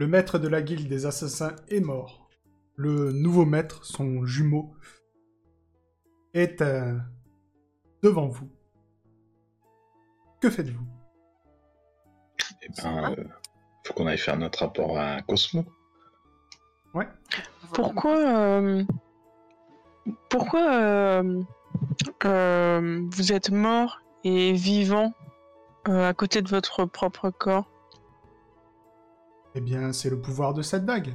Le maître de la guilde des assassins est mort. Le nouveau maître, son jumeau, est euh, devant vous. Que faites-vous? Eh ben, euh, faut qu'on aille faire notre rapport à Cosmo. Ouais. Pourquoi, euh, pourquoi euh, euh, vous êtes mort et vivant euh, à côté de votre propre corps? Eh bien, c'est le pouvoir de cette dague.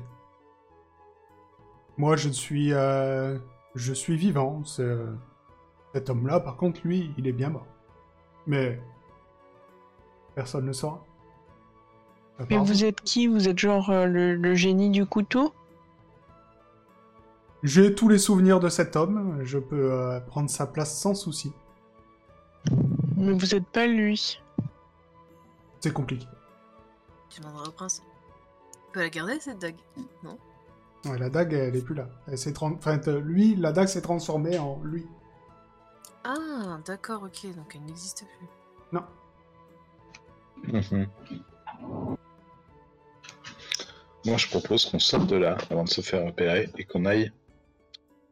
Moi, je suis, euh, je suis vivant. Cet homme-là, par contre, lui, il est bien mort. Mais personne ne le saura. Mais vous êtes qui? Vous êtes genre euh, le, le génie du couteau? J'ai tous les souvenirs de cet homme. Je peux euh, prendre sa place sans souci. Mais vous êtes pas lui. C'est compliqué. Tu demanderas au prince. Tu peux la garder cette dague? Non Ouais, la dague, elle est plus là. Elle s'est tran- enfin, lui, la dague s'est transformée en lui. Ah, d'accord, ok, donc elle n'existe plus. Non. Moi, je propose qu'on sorte de là avant de se faire repérer et qu'on aille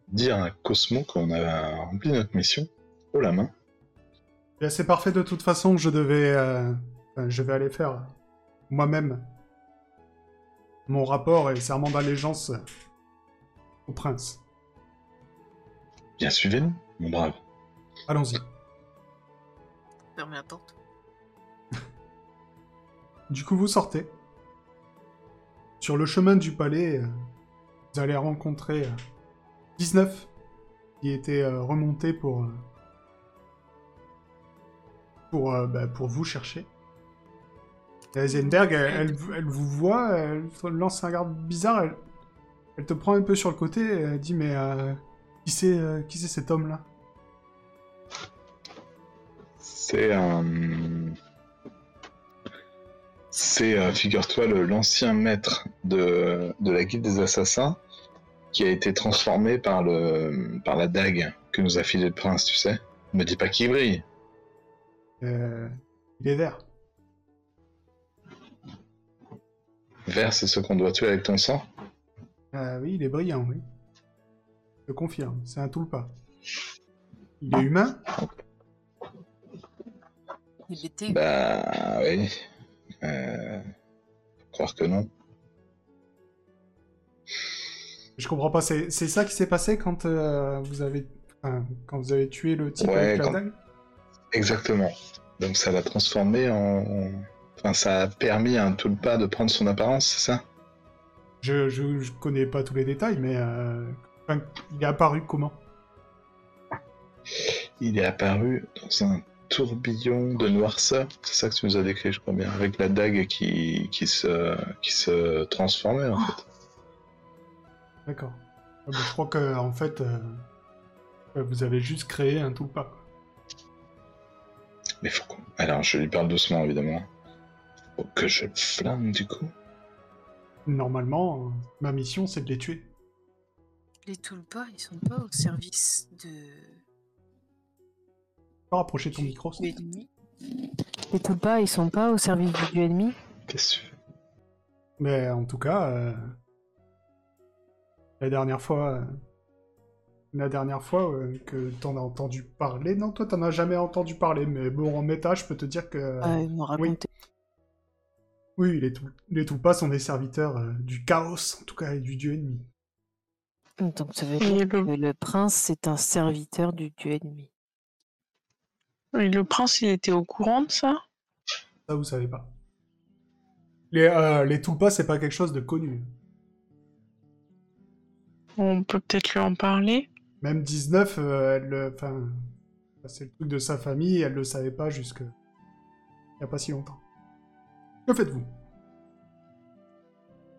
dire à Cosmo qu'on a rempli notre mission haut la main. Bien, c'est parfait de toute façon. Je devais, euh, enfin, je vais aller faire moi-même mon rapport et serment d'allégeance au prince. Bien, suivez-nous, mon brave. Allons-y. Fermez la porte. Du coup, vous sortez. Sur le chemin du palais, euh, vous allez rencontrer euh, 19 qui étaient euh, remontés pour euh, pour euh, bah, pour vous chercher. Heisenberg, elle, elle- elle vous voit, elle lance un regard bizarre, elle, elle te prend un peu sur le côté, et elle dit mais euh, qui c'est euh, qui c'est cet homme là C'est un. C'est, euh, figure-toi, le- l'ancien maître de, de la guilde des assassins qui a été transformé par, le, par la dague que nous a filé le prince, tu sais. Me dis pas qu'il brille. Euh, Il est vert. Vert, c'est ce qu'on doit tuer avec ton sang Ah oui, il est brillant, oui. Je confirme, c'est un tulpa. Il est humain Il était. Bah oui. Euh... faut Croire que non. Je comprends pas, c'est c'est ça qui s'est passé quand euh, vous avez enfin, quand vous avez tué le type Ouais, avec la quand- dague? Exactement. Donc ça l'a transformé en. Enfin, ça a permis à un tulpa de prendre son apparence, c'est ça? Je, je, je connais pas tous les détails, mais euh, enfin, il est apparu comment? Il est apparu dans un tourbillon de noirceur. C'est ça que tu nous as décrit, je crois bien. Avec la dague qui, qui, se, qui se transformait, en fait. D'accord. Ah, je crois que en fait, euh, vous avez juste créé un tulpa. quoi. Mais faut qu'on... Alors, je lui parle doucement, évidemment. Faut que je le flingue, du coup. Normalement, ma mission c'est de les tuer. Les Tulpas, ils sont pas au service de. Pas rapprocher ton micro. ça. Les Tulpas, ils sont pas au service du dieu ennemi Qu'est-ce que tu fais? Mais en tout cas, euh, la dernière fois, euh, la dernière fois euh, que t'en as entendu parler, non, toi t'en as jamais entendu parler, mais bon, en méta, je peux te dire que Ah, Ils m'ont raconté. oui, les, tout, les Tulpas sont des serviteurs euh, du chaos, en tout cas, et du dieu ennemi. Donc ça veut dire le, que le prince, c'est un serviteur du dieu ennemi. et le prince, il était au courant de ça? Ça, vous savez pas. Les, euh, les Tulpas, c'est pas quelque chose de connu. On peut peut-être lui en parler? Même 19, euh, elle, le- enfin, c'est le truc de sa famille, elle le savait pas jusque il y a pas si longtemps. Que faites-vous?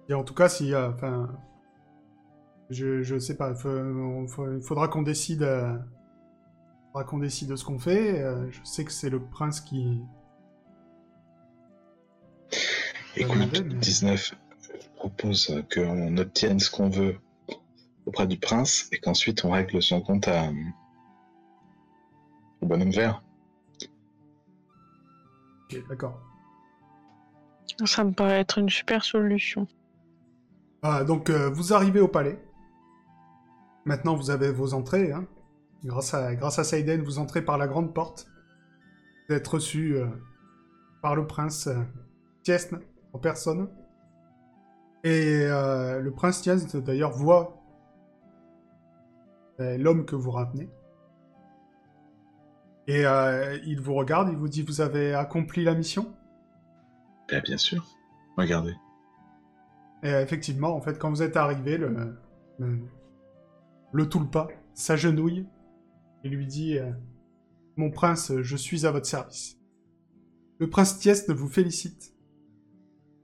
Et en tout cas, si, euh, enfin, je, je sais pas, il faudra qu'on décide, euh, faudra qu'on décide de ce qu'on fait. euh, je sais que c'est le prince qui. Écoute, mais- 19, je propose qu'on obtienne ce qu'on veut auprès du prince et qu'ensuite on règle son compte à... au bonhomme vert. Ok, D'accord. Ça me paraît être une super solution. Ah, donc, euh, vous arrivez au palais. Maintenant, vous avez vos entrées. Hein. Grâce, à, grâce à Seiden, vous entrez par la grande porte. Vous êtes reçu euh, par le prince euh, Tiesne en personne. Et euh, le prince Tiesne, d'ailleurs, voit l'homme que vous ramenez. Et il vous regarde, il vous dit Vous avez accompli la mission? Ben, bien sûr. Regardez. Et euh, effectivement, en fait, quand vous êtes arrivé, le, le, le s'agenouille et lui dit euh, Mon prince, je suis à votre service. Le prince Tiesne vous félicite.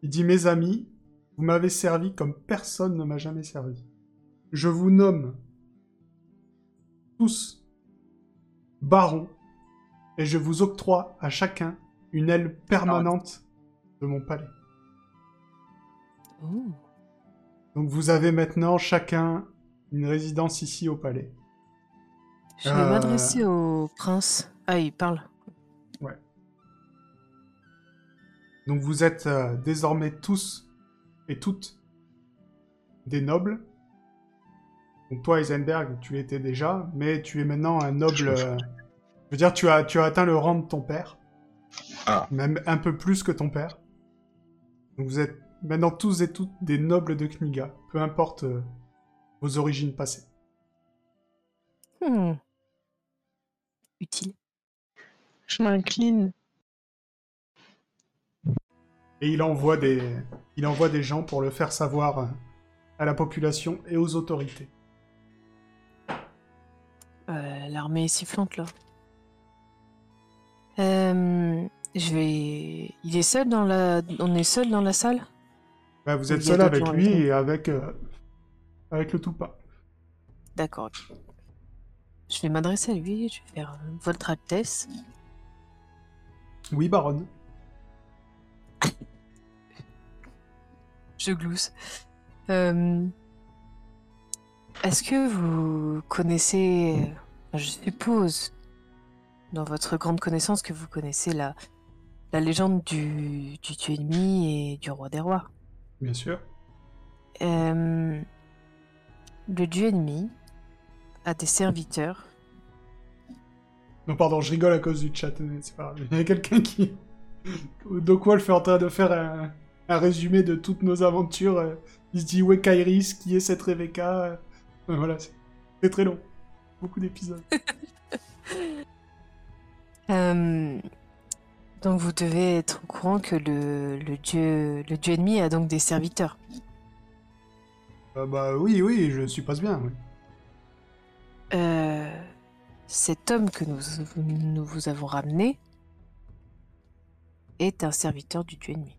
Il dit Mes amis, vous m'avez servi comme personne ne m'a jamais servi. Je vous nomme tous barons et je vous octroie à chacun une aile permanente de mon palais. Oh. Donc vous avez maintenant chacun une résidence ici au palais. Je vais Euh. m'adresser au prince. Ah, il parle. Donc vous êtes euh, désormais tous et toutes des nobles. Donc toi, Eisenberg, tu l'étais déjà, mais tu es maintenant un noble. euh, je veux dire, tu as, tu as atteint le rang de ton père. Ah. Même un peu plus que ton père. Donc vous êtes maintenant tous et toutes des nobles de Kniga, peu importe euh, vos origines passées. Hmm. Utile. Je m'incline. Et il envoie des, il envoie des gens pour le faire savoir euh, à la population et aux autorités. Euh, L'armée est sifflante là. Euh, je vais. Il est seul dans la. On est seul dans la salle? Bah, vous êtes seul avec lui et avec, euh, avec le Tulpa. D'accord. Je vais m'adresser à lui. Je vais faire euh, Votre Altesse. Oui, baronne. Je glousse. Euh, Est-ce que vous connaissez, je suppose, dans votre grande connaissance, que vous connaissez la, la légende du, du dieu ennemi et du roi des rois Bien sûr. Euh, Le dieu ennemi a des serviteurs. Non, pardon, je rigole à cause du chat. C'est pas grave. Il y a quelqu'un qui. Doc Wolf est en train de faire un, un résumé de toutes nos aventures. euh, Il se dit où est Kairis Qui est cette Rebecca Euh, Voilà, c'est c'est très long. Beaucoup d'épisodes. Euh, donc vous devez être au courant que le, le dieu, le dieu ennemi a donc des serviteurs. Euh, bah oui, oui, je suppose bien. Oui. Euh, cet homme que nous, nous vous avons ramené est un serviteur du dieu ennemi.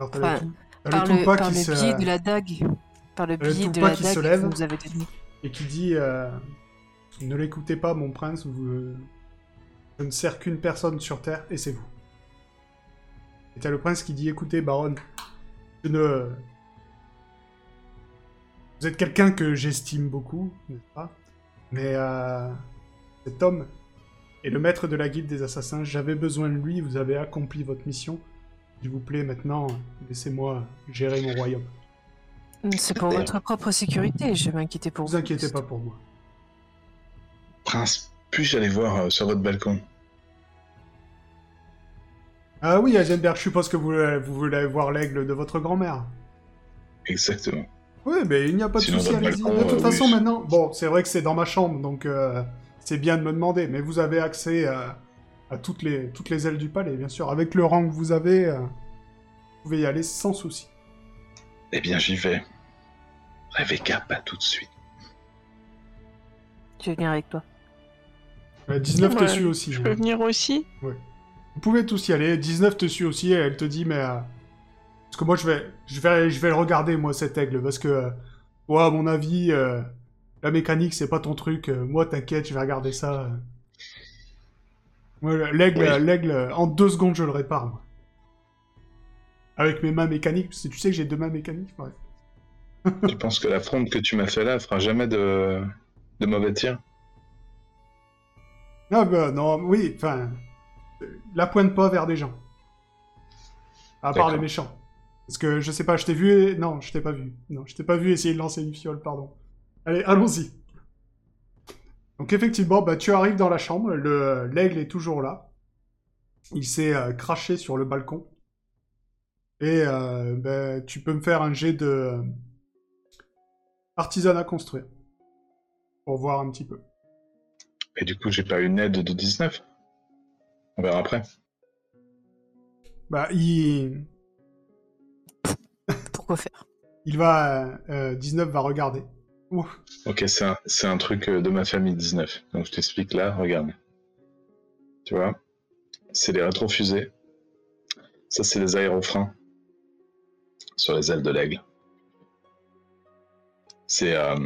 Alors, Enfin, tout- Par le par le biais de la dague. Par le biais de la dague se que lève. vous avez donnée. et qui dit euh, Ne l'écoutez pas, mon prince, vous, je ne sers qu'une personne sur Terre, et c'est vous. Et t'as le prince qui dit Écoutez, baronne, je ne. Vous êtes quelqu'un que j'estime beaucoup, n'est-ce pas? Mais euh, cet homme est le maître de la guilde des assassins. J'avais besoin de lui, vous avez accompli votre mission. S'il vous plaît, maintenant, laissez-moi gérer mon royaume. C'est pour votre propre sécurité, je m'inquiétais pour Ne vous. vous inquiétez pas pour moi. Prince, puis-je aller voir euh, sur votre balcon Ah oui, Heisenberg, je suppose que vous, vous voulez voir l'aigle de votre grand-mère. Exactement. Oui, mais il n'y a pas de Sinon, souci, allez-y. De toute euh, façon, oui. maintenant, bon, c'est vrai que c'est dans ma chambre, donc euh, c'est bien de me demander, mais vous avez accès à, à toutes, les, toutes les ailes du palais, bien sûr. Avec le rang que vous avez, euh, vous pouvez y aller sans souci. Eh bien, j'y vais. Rebecca, pas tout de suite. Je venir avec toi. Euh, 19 te suit aussi. Je peux venir aussi Vous pouvez tous y aller. 19 te suit aussi, et elle te dit, mais... euh, parce que moi, je vais, je, vais, je vais le regarder, moi, cet aigle, parce que... euh, ouais, à mon avis, euh, la mécanique, c'est pas ton truc. Moi, t'inquiète, je vais regarder ça. l'aigle, Oui. l'aigle, en deux secondes, je le répare, moi. Avec mes mains mécaniques, parce que tu sais que j'ai deux mains mécaniques, ouais. Je pense que la fronde que tu m'as fait là fera jamais de, de mauvais tir. Ah bah non, oui, enfin... La pointe pas vers des gens. À part les méchants. Parce que je sais pas, je t'ai vu. Non, je t'ai pas vu. Non, je t'ai pas vu essayer de lancer une fiole, pardon. Allez, allons-y. Donc effectivement, bah, tu arrives dans la chambre, le l'aigle est toujours là. Il s'est euh, craché sur le balcon. Et euh, bah, tu peux me faire un jet de euh, artisanat construire. Pour voir un petit peu. Et du coup, j'ai pas une aide de 19 On verra après. Bah, il, Pourquoi faire? Il va... euh, 19 va regarder. Ouh. Ok, c'est un, c'est un truc euh, de ma famille 19. Donc je t'explique là, regarde. Tu vois? C'est les rétrofusées. Ça, c'est les aérofreins. Sur les ailes de l'aigle. C'est. euh,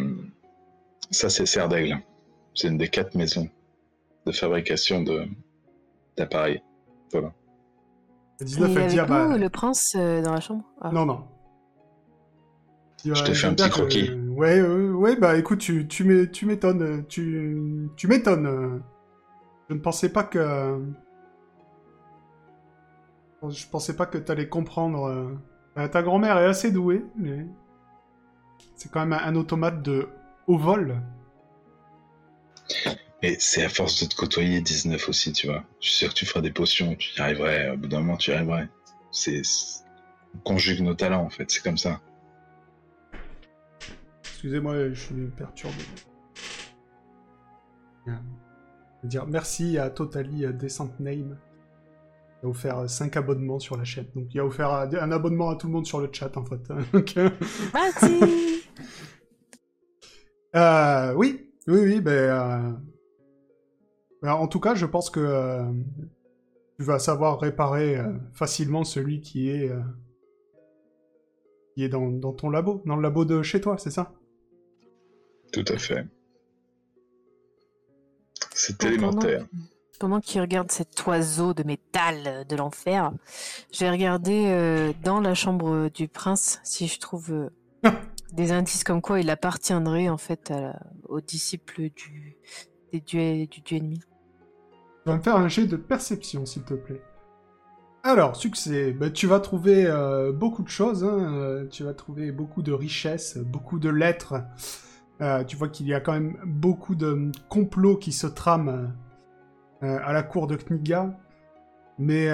ça, c'est Serre d'Aigle. C'est une des quatre maisons de fabrication de d'appareils. Voilà. 19 Et elle avec dit, ah bah... le prince euh, dans la chambre? Ah. Non, non. Il Je te fais un petit que- croquis. Ouais, ouais, ouais, bah écoute, tu, tu m'é- tu m'étonnes. Tu, tu m'étonnes. Je ne pensais pas que... Je pensais pas que t'allais comprendre. euh. Euh, ta grand-mère est assez douée, mais... C'est quand même un, un automate de haut vol. Et c'est à force de te côtoyer 19 aussi, tu vois. Je suis sûr que tu feras des potions, tu y arriverais. Au bout d'un moment, tu y arriverais. C'est. On conjugue nos talents, en fait. C'est comme ça. Excusez-moi, je suis perturbé. Je veux dire merci à Totally Descent Name. Il a offert 5 abonnements sur la chaîne. Donc il a offert un abonnement à tout le monde sur le chat en fait. Donc, euh, Vas-y euh, oui, oui, oui, ben, euh, ben, en tout cas, je pense que euh, tu vas savoir réparer euh, facilement celui qui est, euh, qui est dans, dans ton labo, dans le labo de chez toi, c'est ça? Tout à fait. C'est Pendant- élémentaire. Pendant qu'il regarde cet oiseau de métal de l'enfer, je vais regarder euh, dans la chambre du prince si je trouve euh, des indices comme quoi il appartiendrait en fait aux disciples du, des dieux, du dieu ennemi. Tu vas me faire un jet de perception, s'il te plaît. Alors, succès. Ben, tu vas trouver euh, beaucoup de choses. hein, euh, Tu vas trouver beaucoup de richesses, beaucoup de lettres. Euh, tu vois qu'il y a quand même beaucoup de complots qui se trament à la cour de Kniga. Mais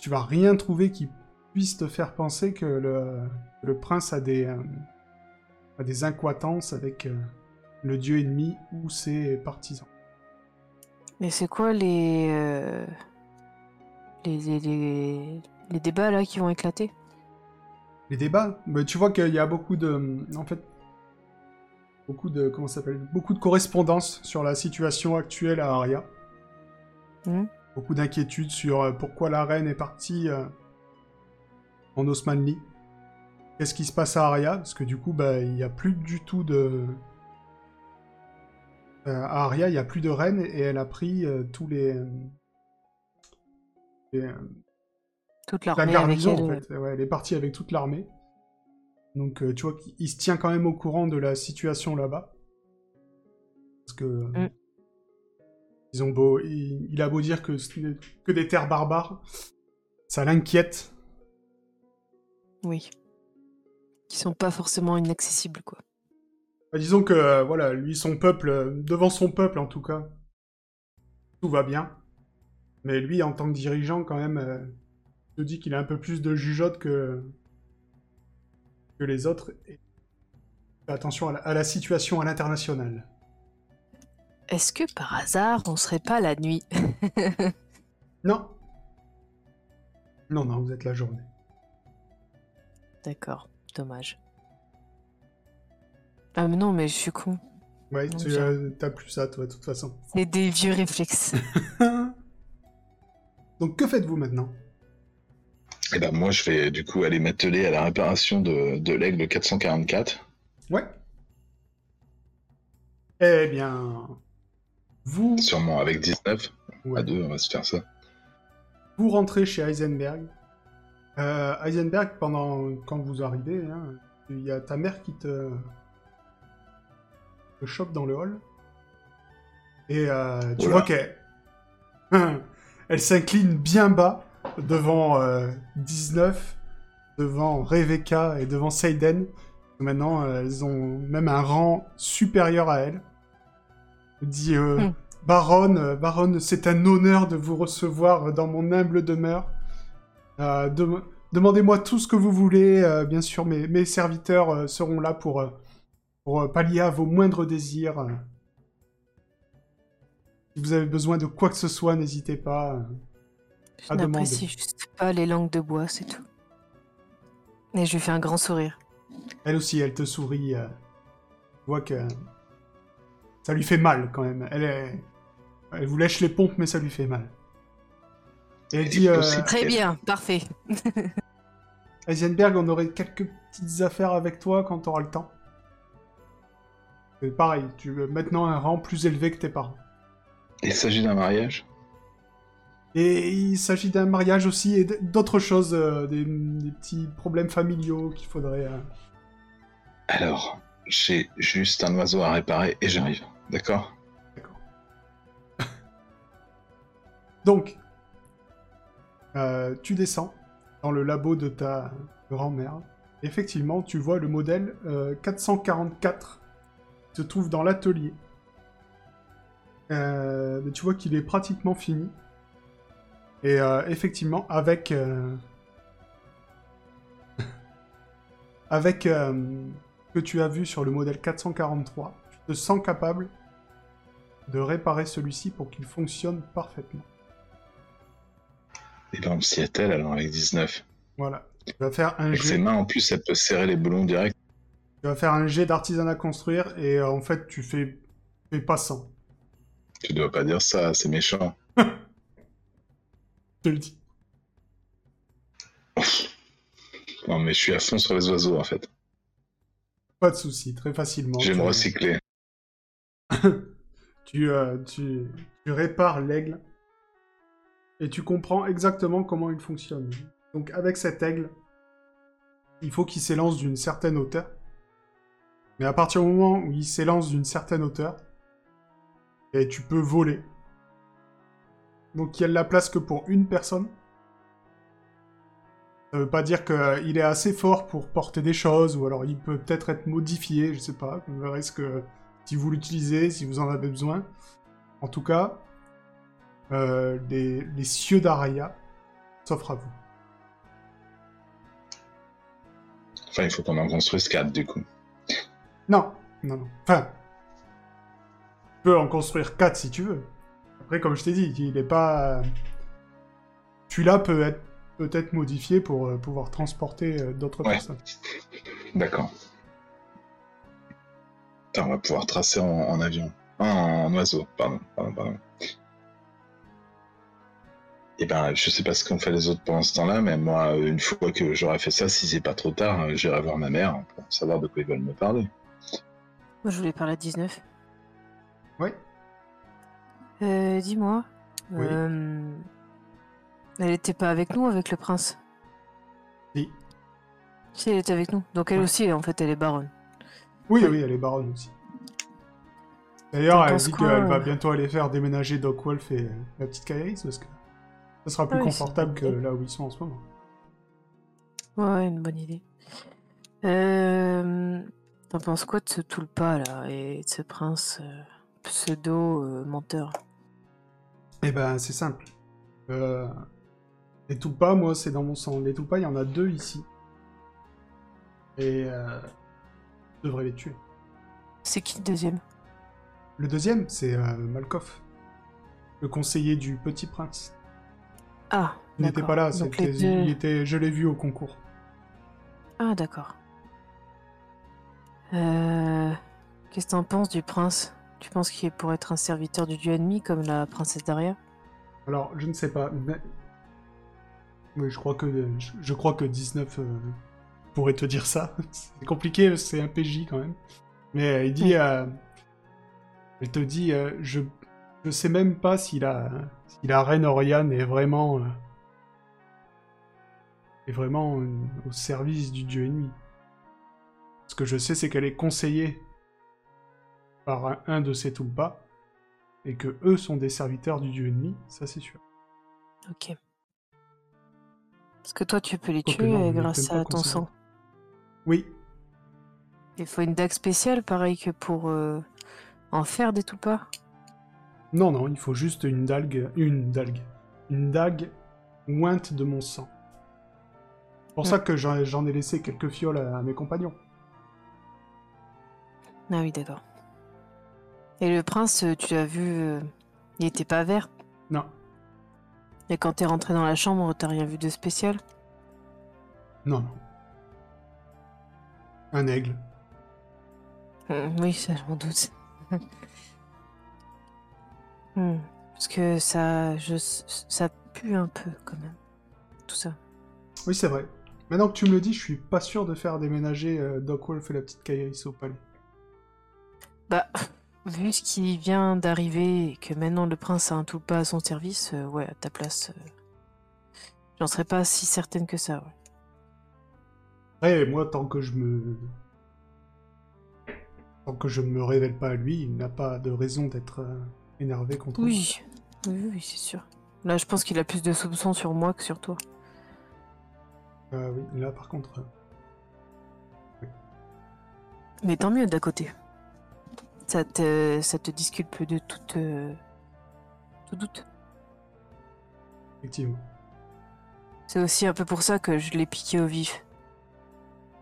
tu vas rien trouver qui puisse te faire penser que le, le prince a des, euh, a des incointances avec euh, le dieu ennemi ou ses partisans. Mais c'est quoi les, euh, les, les, les, les débats là qui vont éclater? Les débats, bah, tu vois qu'il y a beaucoup de, en fait, beaucoup de, comment s'appelle, beaucoup de correspondances sur la situation actuelle à Aria. Mhm. Beaucoup d'inquiétudes sur euh, pourquoi la reine est partie euh, en Osmanli. Qu'est-ce qui se passe à Aria? Parce que du coup, bah, il n'y a plus du tout de, Euh, à Aria, il n'y a plus de reine et elle a pris euh, tous les, les, euh, Toute la l'armée avec garnison, en fait. Ouais, elle est partie avec toute l'armée. Donc, euh, tu vois qu'il se tient quand même au courant de la situation là-bas. Parce que. Mm. Ils ont beau. Il, il a beau dire que ce n'est que des terres barbares. Ça l'inquiète. Oui. Qui sont pas forcément inaccessibles, quoi. Bah, disons que, euh, voilà, lui, son peuple, euh, devant son peuple en tout cas, tout va bien. Mais lui, en tant que dirigeant, quand même, euh, se dit qu'il a un peu plus de jugeote que, que les autres. Et attention à la, à la situation à l'international. Est-ce que par hasard, on serait pas la nuit? Non. Non, non, vous êtes la journée. D'accord, dommage. Ah mais non, mais je suis con. Ouais, Non, tu euh, t'as plus ça, toi, de toute façon. C'est des vieux réflexes. Donc, que faites-vous maintenant? Et ben moi, je vais du coup aller m'atteler à la réparation de, de l'aigle 444. Ouais. Eh bien, vous, Sûrement avec 19. Ouais. À deux, on va se faire ça. vous rentrez chez Heisenberg. Euh, Heisenberg, pendant quand vous arrivez, hein, il y a ta mère qui te, te chope dans le hall. Et euh, tu Oula. vois qu'elle elle s'incline bien bas devant euh, 19 devant Rebecca et devant Seiden. Maintenant, euh, elles ont même un rang supérieur à elle. Elle dit euh, Hmm. Baronne, euh, Baronne, c'est un honneur de vous recevoir dans mon humble demeure. Euh, dem- Demandez-moi tout ce que vous voulez. euh, bien sûr, mes, mes serviteurs euh, seront là pour, pour pallier à vos moindres désirs. Si vous avez besoin de quoi que ce soit, n'hésitez pas. euh. Je À demander. n'apprécie juste pas les langues de bois, c'est tout. Et je lui fais un grand sourire. Elle aussi, elle te sourit. Tu vois que ça lui fait mal quand même. Elle, est... elle vous lèche les pompes, mais ça lui fait mal. Et elle dit, euh, possible. Très bien, parfait. Heisenberg, on aurait quelques petites affaires avec toi quand tu auras le temps. Pareil, tu veux maintenant un rang plus élevé que tes parents. Il s'agit d'un mariage? Et il s'agit d'un mariage aussi et d'autres choses, euh, des, des petits problèmes familiaux qu'il faudrait. euh, Alors, j'ai juste un oiseau à réparer et j'arrive. D'accord? D'accord. Donc, euh, tu descends dans le labo de ta grand-mère. Effectivement, tu vois le modèle euh, 444 qui se trouve dans l'atelier. Euh, mais tu vois qu'il est pratiquement fini. Et euh, effectivement, avec euh, avec euh, ce que tu as vu sur le modèle 443, tu te sens capable de réparer celui-ci pour qu'il fonctionne parfaitement. Et on s'y attelle alors avec 19. Voilà. Tu vas faire un Avec ses jet, mains en plus, elle peut serrer les boulons direct. tu vas faire un jet d'artisanat construire et euh, en fait tu fais, fais pas 100. Tu dois pas dire ça, c'est méchant. Je te le dis. Non, mais je suis à fond sur les oiseaux en fait. Pas de souci, très facilement. Je vais tu, me recycler. tu, euh, tu, tu répares l'aigle et tu comprends exactement comment il fonctionne. Donc avec cet aigle, il faut qu'il s'élance d'une certaine hauteur. Mais à partir du moment où il s'élance d'une certaine hauteur, tu peux voler. Donc il y a de la place que pour une personne. Ça veut pas dire qu'il est assez fort pour porter des choses, ou alors il peut peut-être être modifié, je sais pas. Vous verrez ce que si vous l'utilisez, si vous en avez besoin. En tout cas, euh, les, les cieux d'Araya s'offrent à vous. Enfin, il faut qu'on en construise 4 du coup. Non, non, non. Enfin, tu peux en construire 4 si tu veux. Après, comme je t'ai dit, il est pas. Celui-là peut être peut-être modifié pour euh, pouvoir transporter euh, d'autres Ouais. personnes. D'accord. On va pouvoir tracer en, en avion. Ah, en oiseau, pardon, pardon, pardon. Et ben, je sais pas ce qu'ont fait les autres pendant ce temps-là, mais moi, une fois que j'aurai fait ça, si c'est pas trop tard, euh, j'irai voir ma mère pour savoir de quoi ils veulent me parler. Moi, je voulais parler à 19. Ouais. Euh, dis-moi. Oui. euh, Elle était pas avec nous, avec le prince? Si. Si, elle était avec nous. Donc elle Ouais. aussi, en fait, elle est baronne. Oui, oui, elle est baronne aussi. D'ailleurs, elle dit qu'elle va euh bientôt aller faire déménager Doc Wolf et euh, la petite Kairis parce que ça sera plus Ah oui, confortable que là où ils sont en ce moment. Ouais, une bonne idée. Euh, T'en penses quoi de ce Toulpa, là, et de ce prince euh, pseudo-menteur Eh ben, c'est simple. Euh, les Tulpas, moi, c'est dans mon sang. Les Tulpas, il y en a deux ici. Et euh, je devrais les tuer. C'est qui le deuxième? Le deuxième, c'est euh, Malkoff, le conseiller du Petit Prince. Ah, Il n'était pas là, Donc c'était- les deux- il était, je l'ai vu au concours. Ah, d'accord. Euh... Qu'est-ce que t'en penses du prince? Tu penses qu'il est pour être un serviteur du dieu ennemi comme la princesse Daria? Alors, je ne sais pas, mais... Je crois que, je, crois que 19 euh, pourrait te dire ça. c'est compliqué, c'est un PJ quand même. Mais euh, il dit... Oui. elle te dit, je, je sais même pas si la, si la reine Oriane est vraiment... euh, est vraiment euh, au service du dieu ennemi. Ce que je sais, c'est qu'elle est conseillée par un, un de ses Tulpas, et que eux sont des serviteurs du dieu ennemi, ça c'est sûr. Ok. Parce que toi, tu peux les tuer non, grâce à ton sang. Oui, Il faut une dague spéciale, pareil que pour euh, en faire des toupas. Non, non, il faut juste une dague, une dague, une dague ointe de mon sang. C'est pour ça que j'en j'en ai laissé quelques fioles à, à mes compagnons. Ah oui, d'accord. Et le prince, tu l'as vu, euh, il était pas vert? Non, Et quand t'es rentré dans la chambre, t'as rien vu de spécial? Non, non. Un aigle. Hum, Oui, ça, je m'en doute. Hum, Parce que ça, je, ça pue un peu quand même. Tout ça. Oui, c'est vrai. Maintenant que tu me le dis, je suis pas sûr de faire déménager euh, Doc Wolf et la petite Kairis au palais. Bah, vu ce qui vient d'arriver et que maintenant le prince a un tout pas à son service, euh, ouais, à ta place, euh, j'en serais pas si certaine que ça, ouais. Après, moi, tant que je me... Tant que je ne me révèle pas à lui, il n'a pas de raison d'être énervé contre moi. Oui, oui, oui, c'est sûr. Là, je pense qu'il a plus de soupçons sur moi que sur toi. Euh, oui, là, par contre... euh, Mais tant mieux d'à côté. Ça te, ça te disculpe de toute, euh, tout doute. effectivement. C'est aussi un peu pour ça que je l'ai piqué au vif.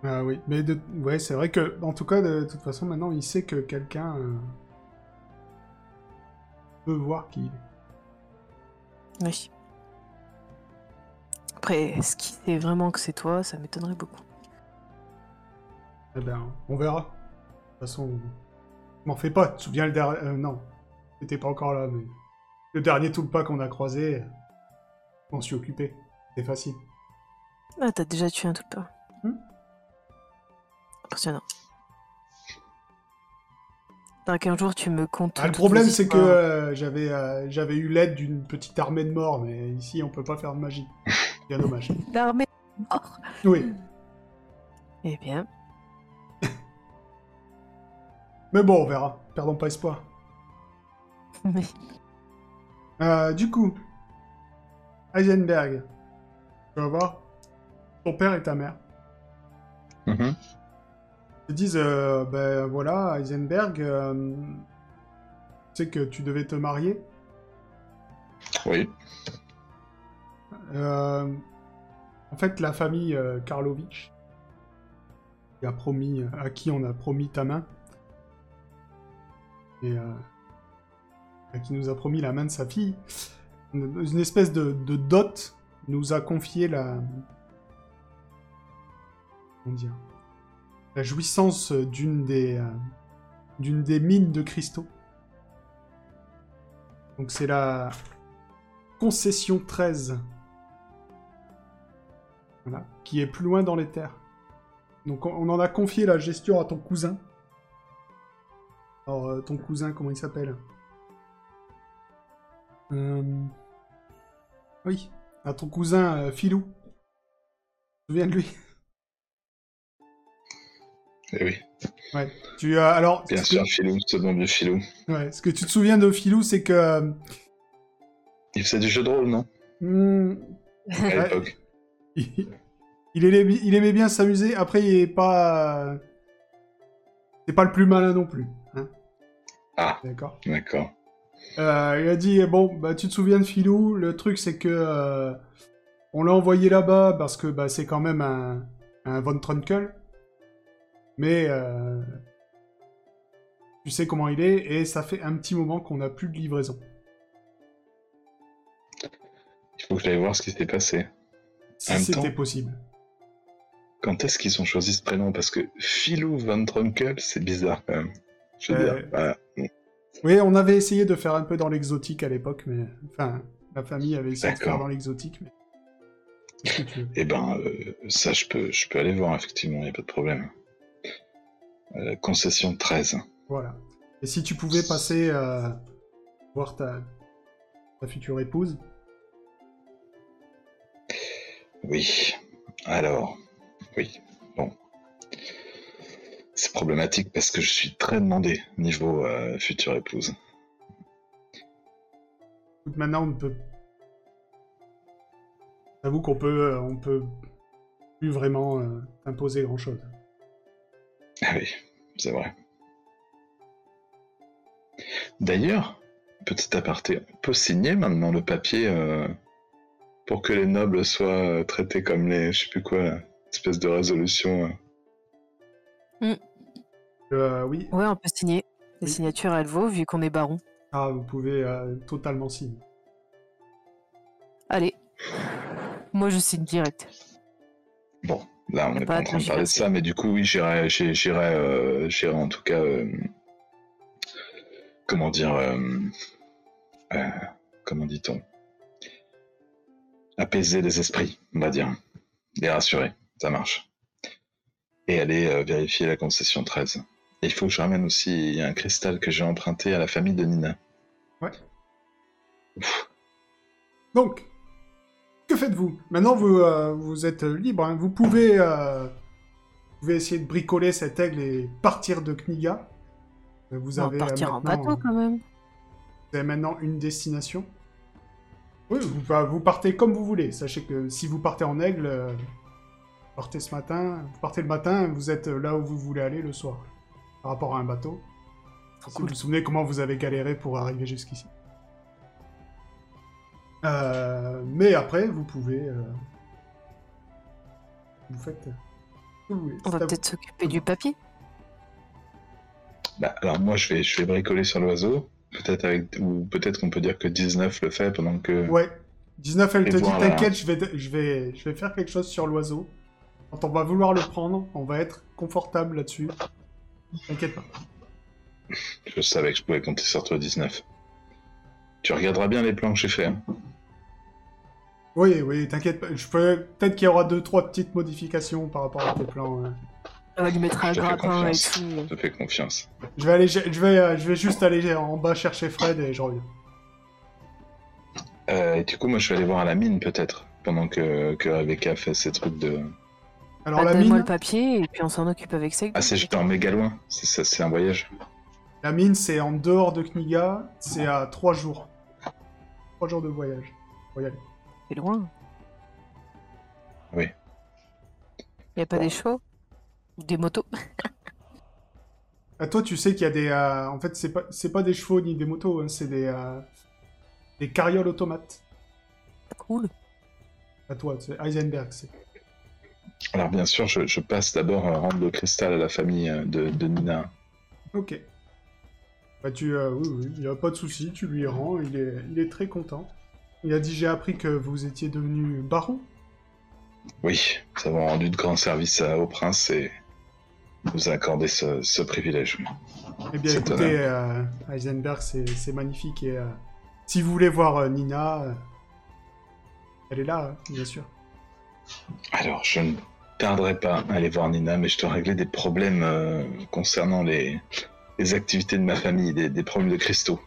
Ah oui, mais de... ouais, c'est vrai que, en tout cas, de toute façon, maintenant, il sait que quelqu'un euh, peut voir qui il est. Oui. Après, est-ce qu'il sait vraiment que c'est toi? Ça m'étonnerait beaucoup. Eh ben, on verra. De toute façon, m'en fais pas. Tu te souviens le dernier... euh, non, t'étais pas encore là, mais... Le dernier tout le pas qu'on a croisé, je m'en suis occupé. C'est facile. Ah, t'as déjà tué un tout pas. Hmm? Impressionnant. Qu'un jour tu me comptes. Ah, le problème, c'est que euh, j'avais euh, j'avais eu l'aide d'une petite armée de morts, mais ici, on peut pas faire de magie. Bien dommage. L'armée est mort. Oui, Eh bien, mais bon, on verra. Perdons pas espoir. Euh, du coup, Heisenberg, tu vas voir, ton père et ta mère Mhm. Te disent, euh, ben voilà, Heisenberg, euh, tu sais que tu devais te marier. Oui. Euh, en fait, la famille euh, Karlovitch, qui a promis, à qui on a promis ta main, et à qui nous a promis la main de sa fille, une, une espèce de, de dot nous a confié la. Comment dire La jouissance d'une des. euh, des mines de cristaux. Donc c'est la concession 13 voilà, qui est plus loin dans les terres. Donc on, en a confié la gestion à ton cousin. Alors euh, ton cousin, comment il s'appelle? Euh, Oui, à ton cousin. Tu te souviens de lui Eh oui. Ouais. Tu as alors. Bien que- sûr, Filou, ce bon vieux Filou. Ouais, ce que tu te souviens de Philou, c'est que. euh, Il faisait du jeu de rôle, non? Hmm, À l'époque. il, il aimait, il aimait bien s'amuser. Après, il est pas. C'est pas le plus malin non plus. Hein Ah. D'accord. D'accord. Euh, il a dit bon, bah tu te souviens de Philou Le truc c'est que euh, on l'a envoyé là-bas parce que bah, c'est quand même un, un Von Trunkel. Mais euh, tu sais comment il est et ça fait un petit moment qu'on n'a plus de livraison. Il faut que j'aille voir ce qui s'est passé. Si c'était possible. Quand est-ce qu'ils ont choisi ce prénom? Parce que Philou Van Trunkel, c'est bizarre quand même. Je veux Euh, dire, voilà. Oui, on avait essayé de faire un peu dans l'exotique à l'époque, mais enfin, la famille avait essayé de faire dans l'exotique, mais. Eh ben, euh, ça, je peux, je peux aller voir, effectivement, il n'y a pas de problème. Euh, concession 13. Voilà. Et si tu pouvais passer euh, voir ta, ta future épouse, Oui. Alors, oui. Bon. C'est problématique parce que je suis très demandé niveau euh, future épouse. écoute, maintenant on ne peut. J'avoue qu'on peut, euh, on peut plus vraiment imposer grand-chose. Ah oui, c'est vrai. D'ailleurs, petit aparté, on peut signer maintenant le papier euh, pour que les nobles soient euh, traités comme les, je sais plus quoi, espèce de résolution. euh. Euh, oui, Ouais, on peut signer. Les Oui. signatures, elles vaut, vu qu'on est baron. ah, vous pouvez euh, totalement signer. Allez. Moi, je signe direct. Bon, là, on n'est pas en train de parler de ça, mais du coup, oui, j'irai, j'irai, euh, j'irai en tout cas, euh, comment dire, euh, euh, comment dit-on, apaiser les esprits, on va dire, les rassurer, ça marche. Et aller euh, vérifier la concession 13. Et il faut que je ramène aussi un cristal que j'ai emprunté à la famille de Nina. Donc, que faites-vous? Maintenant, vous, euh, vous êtes libre. hein. Vous pouvez, euh, vous pouvez essayer de bricoler cet aigle et partir de Kniga. Euh, Vous On avez partir en bateau, quand même. Vous avez maintenant une destination. Oui, vous, bah, vous partez comme vous voulez. Sachez que si vous partez en aigle, euh, vous partez ce matin, vous partez le matin, vous êtes là où vous voulez aller le soir. Par rapport à un bateau. Si cool. vous vous souvenez comment vous avez galéré pour arriver jusqu'ici. Euh, mais après, vous pouvez. euh, Vous faites. On va peut-être s'occuper du papier. Bah, alors moi, je vais, je vais bricoler sur l'oiseau. Peut-être avec, ou peut-être qu'on peut dire que 19 le fait pendant que. Ouais. 19, elle Et te dit voilà. T'inquiète, je vais, je, vais, je vais faire quelque chose sur l'oiseau. Quand on va vouloir le prendre, on va être confortable là-dessus. T'inquiète pas. Je savais que je pouvais compter sur toi, 19. Tu regarderas bien les plans que j'ai faits. hein. Oui, oui, t'inquiète pas. Je peux... Peut-être qu'il y aura deux, trois petites modifications par rapport à tes plans. hein. On va lui mettre un grappin et tout. Je te fais confiance. Je vais aller, je vais, euh, je vais juste aller en bas chercher Fred et je reviens. Euh, et du coup, moi, je vais aller voir à la mine, peut-être. Pendant que, que Rebecca fait ses trucs de. Alors Bah, la Donne-moi mine, le papier et puis on s'en occupe avec Seg. Ah, c'est j'étais en méga loin. C'est ça, c'est un voyage. la mine, c'est en dehors de Kniga. C'est à trois jours. Trois jours de voyage. Faut y aller. C'est loin. Oui. Y a pas des chevaux Ou des motos? Ah, toi, tu sais qu'il y a des. euh, En fait, c'est pas, c'est pas des chevaux ni des motos, hein, c'est des, euh, des carrioles automates. Cool. À toi, c'est Heisenberg. C'est. Alors, bien sûr, je, je passe d'abord euh, rendre le cristal à la famille euh, de, de Nina. Ok. Bah tu, euh, oui, oui, il y a pas de souci, tu lui rends, il est, il est très content. Il a dit j'ai appris que vous étiez devenu baron. Oui, nous avons rendu de grands services à- au prince et nous a accordé ce, ce privilège. Eh bien, écoutez, euh, Heisenberg, c'est magnifique. Et euh, si vous voulez voir euh, Nina, euh, elle est là, hein, bien sûr. Alors, je ne tarderai pas à aller voir Nina, mais je dois régler des problèmes concernant les, les activités de ma famille, des, des problèmes de cristaux.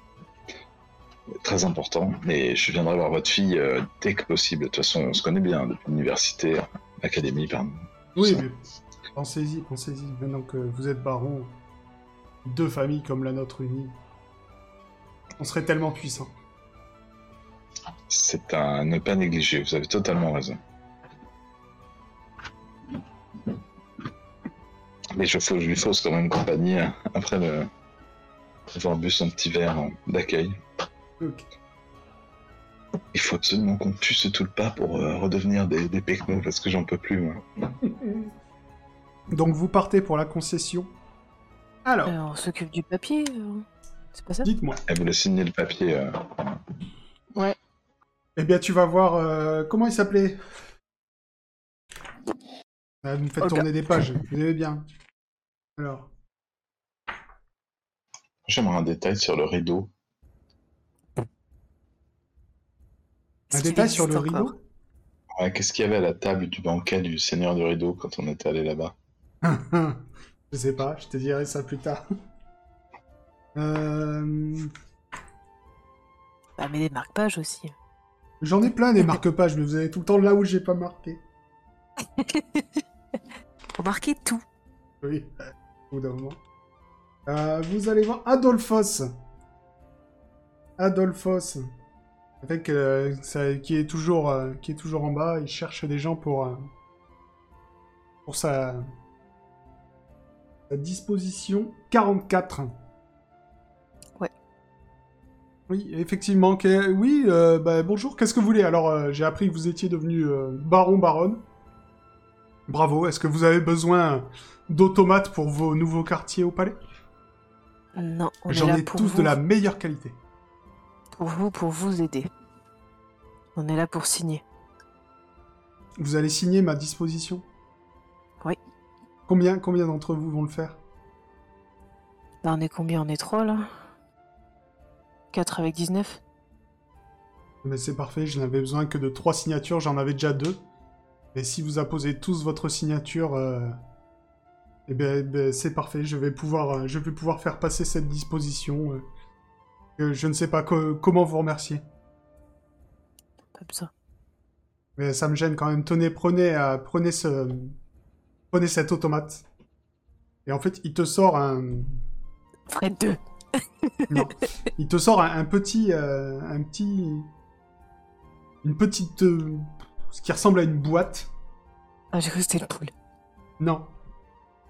Très important, mais je viendrai voir votre fille euh, dès que possible. De toute façon, on se connaît bien depuis l'université, l'académie, pardon. Oui, mais pensez-y, pensez-y. Maintenant que vous êtes baron, deux familles comme la nôtre unies, on serait tellement puissants. C'est à ne pas négliger, vous avez totalement raison. Mais je, je lui fausse quand même compagnie hein, après le, avoir bu son petit verre hein, d'accueil. Ok. Il faut absolument qu'on tue ce tout le pas pour euh, redevenir des, des pecnos parce que j'en peux plus, moi. Donc vous partez pour la concession. Alors, Alors, on s'occupe du papier. euh, C'est pas ça? Dites-moi. Elle voulait signer le papier. euh, Eh bien, tu vas voir. euh, comment il s'appelait? Vous me faites tourner des pages. Vous aimez bien. Alors, J'aimerais un détail sur le rideau. Qu'il détail sur le rideau Ouais, Qu'est-ce qu'il y avait à la table du banquet du Seigneur du Rideau quand on était allé là-bas? Je sais pas, je te dirai ça plus tard. Euh, Bah, mais des marque-pages aussi. J'en ai plein des marque-pages, mais vous avez tout le temps là où j'ai pas marqué. Faut marquer tout. Oui, au bout d'un moment. Euh, vous allez voir Adolphos. Adolphos. Avec euh, ça- qui est toujours euh, qui est toujours en bas, il cherche des gens pour euh, pour sa, sa disposition 44. Ouais. Oui, effectivement. que- oui, bah, bonjour. Qu'est-ce que vous voulez? Alors, j'ai appris que vous étiez devenu euh, baron baronne. Bravo. Est-ce que vous avez besoin d'automates pour vos nouveaux quartiers au palais? Non, on J'en ai tous vous, de la meilleure qualité. Pour vous, pour vous aider. On est là pour signer. Vous allez signer ma disposition? Oui. Combien, combien d'entre vous vont le faire? On est combien? On est trois, là? 4 avec 19 Mais c'est parfait, je n'avais besoin que de trois signatures, j'en avais déjà deux. Et si vous apposez tous votre signature, euh, eh ben, eh ben, c'est parfait, je vais, pouvoir, euh, je vais pouvoir faire passer cette disposition. euh, je ne sais pas co- comment vous remercier. Pas besoin. Mais ça me gêne quand même. Tenez, prenez, euh, prenez, ce, prenez cet automate. Et en fait, il te sort un, Fred 2 Non. Il te sort un, un petit, euh, un petit, une petite, euh, ce qui ressemble à une boîte. Ah, j'ai cru que c'était une poule. Non.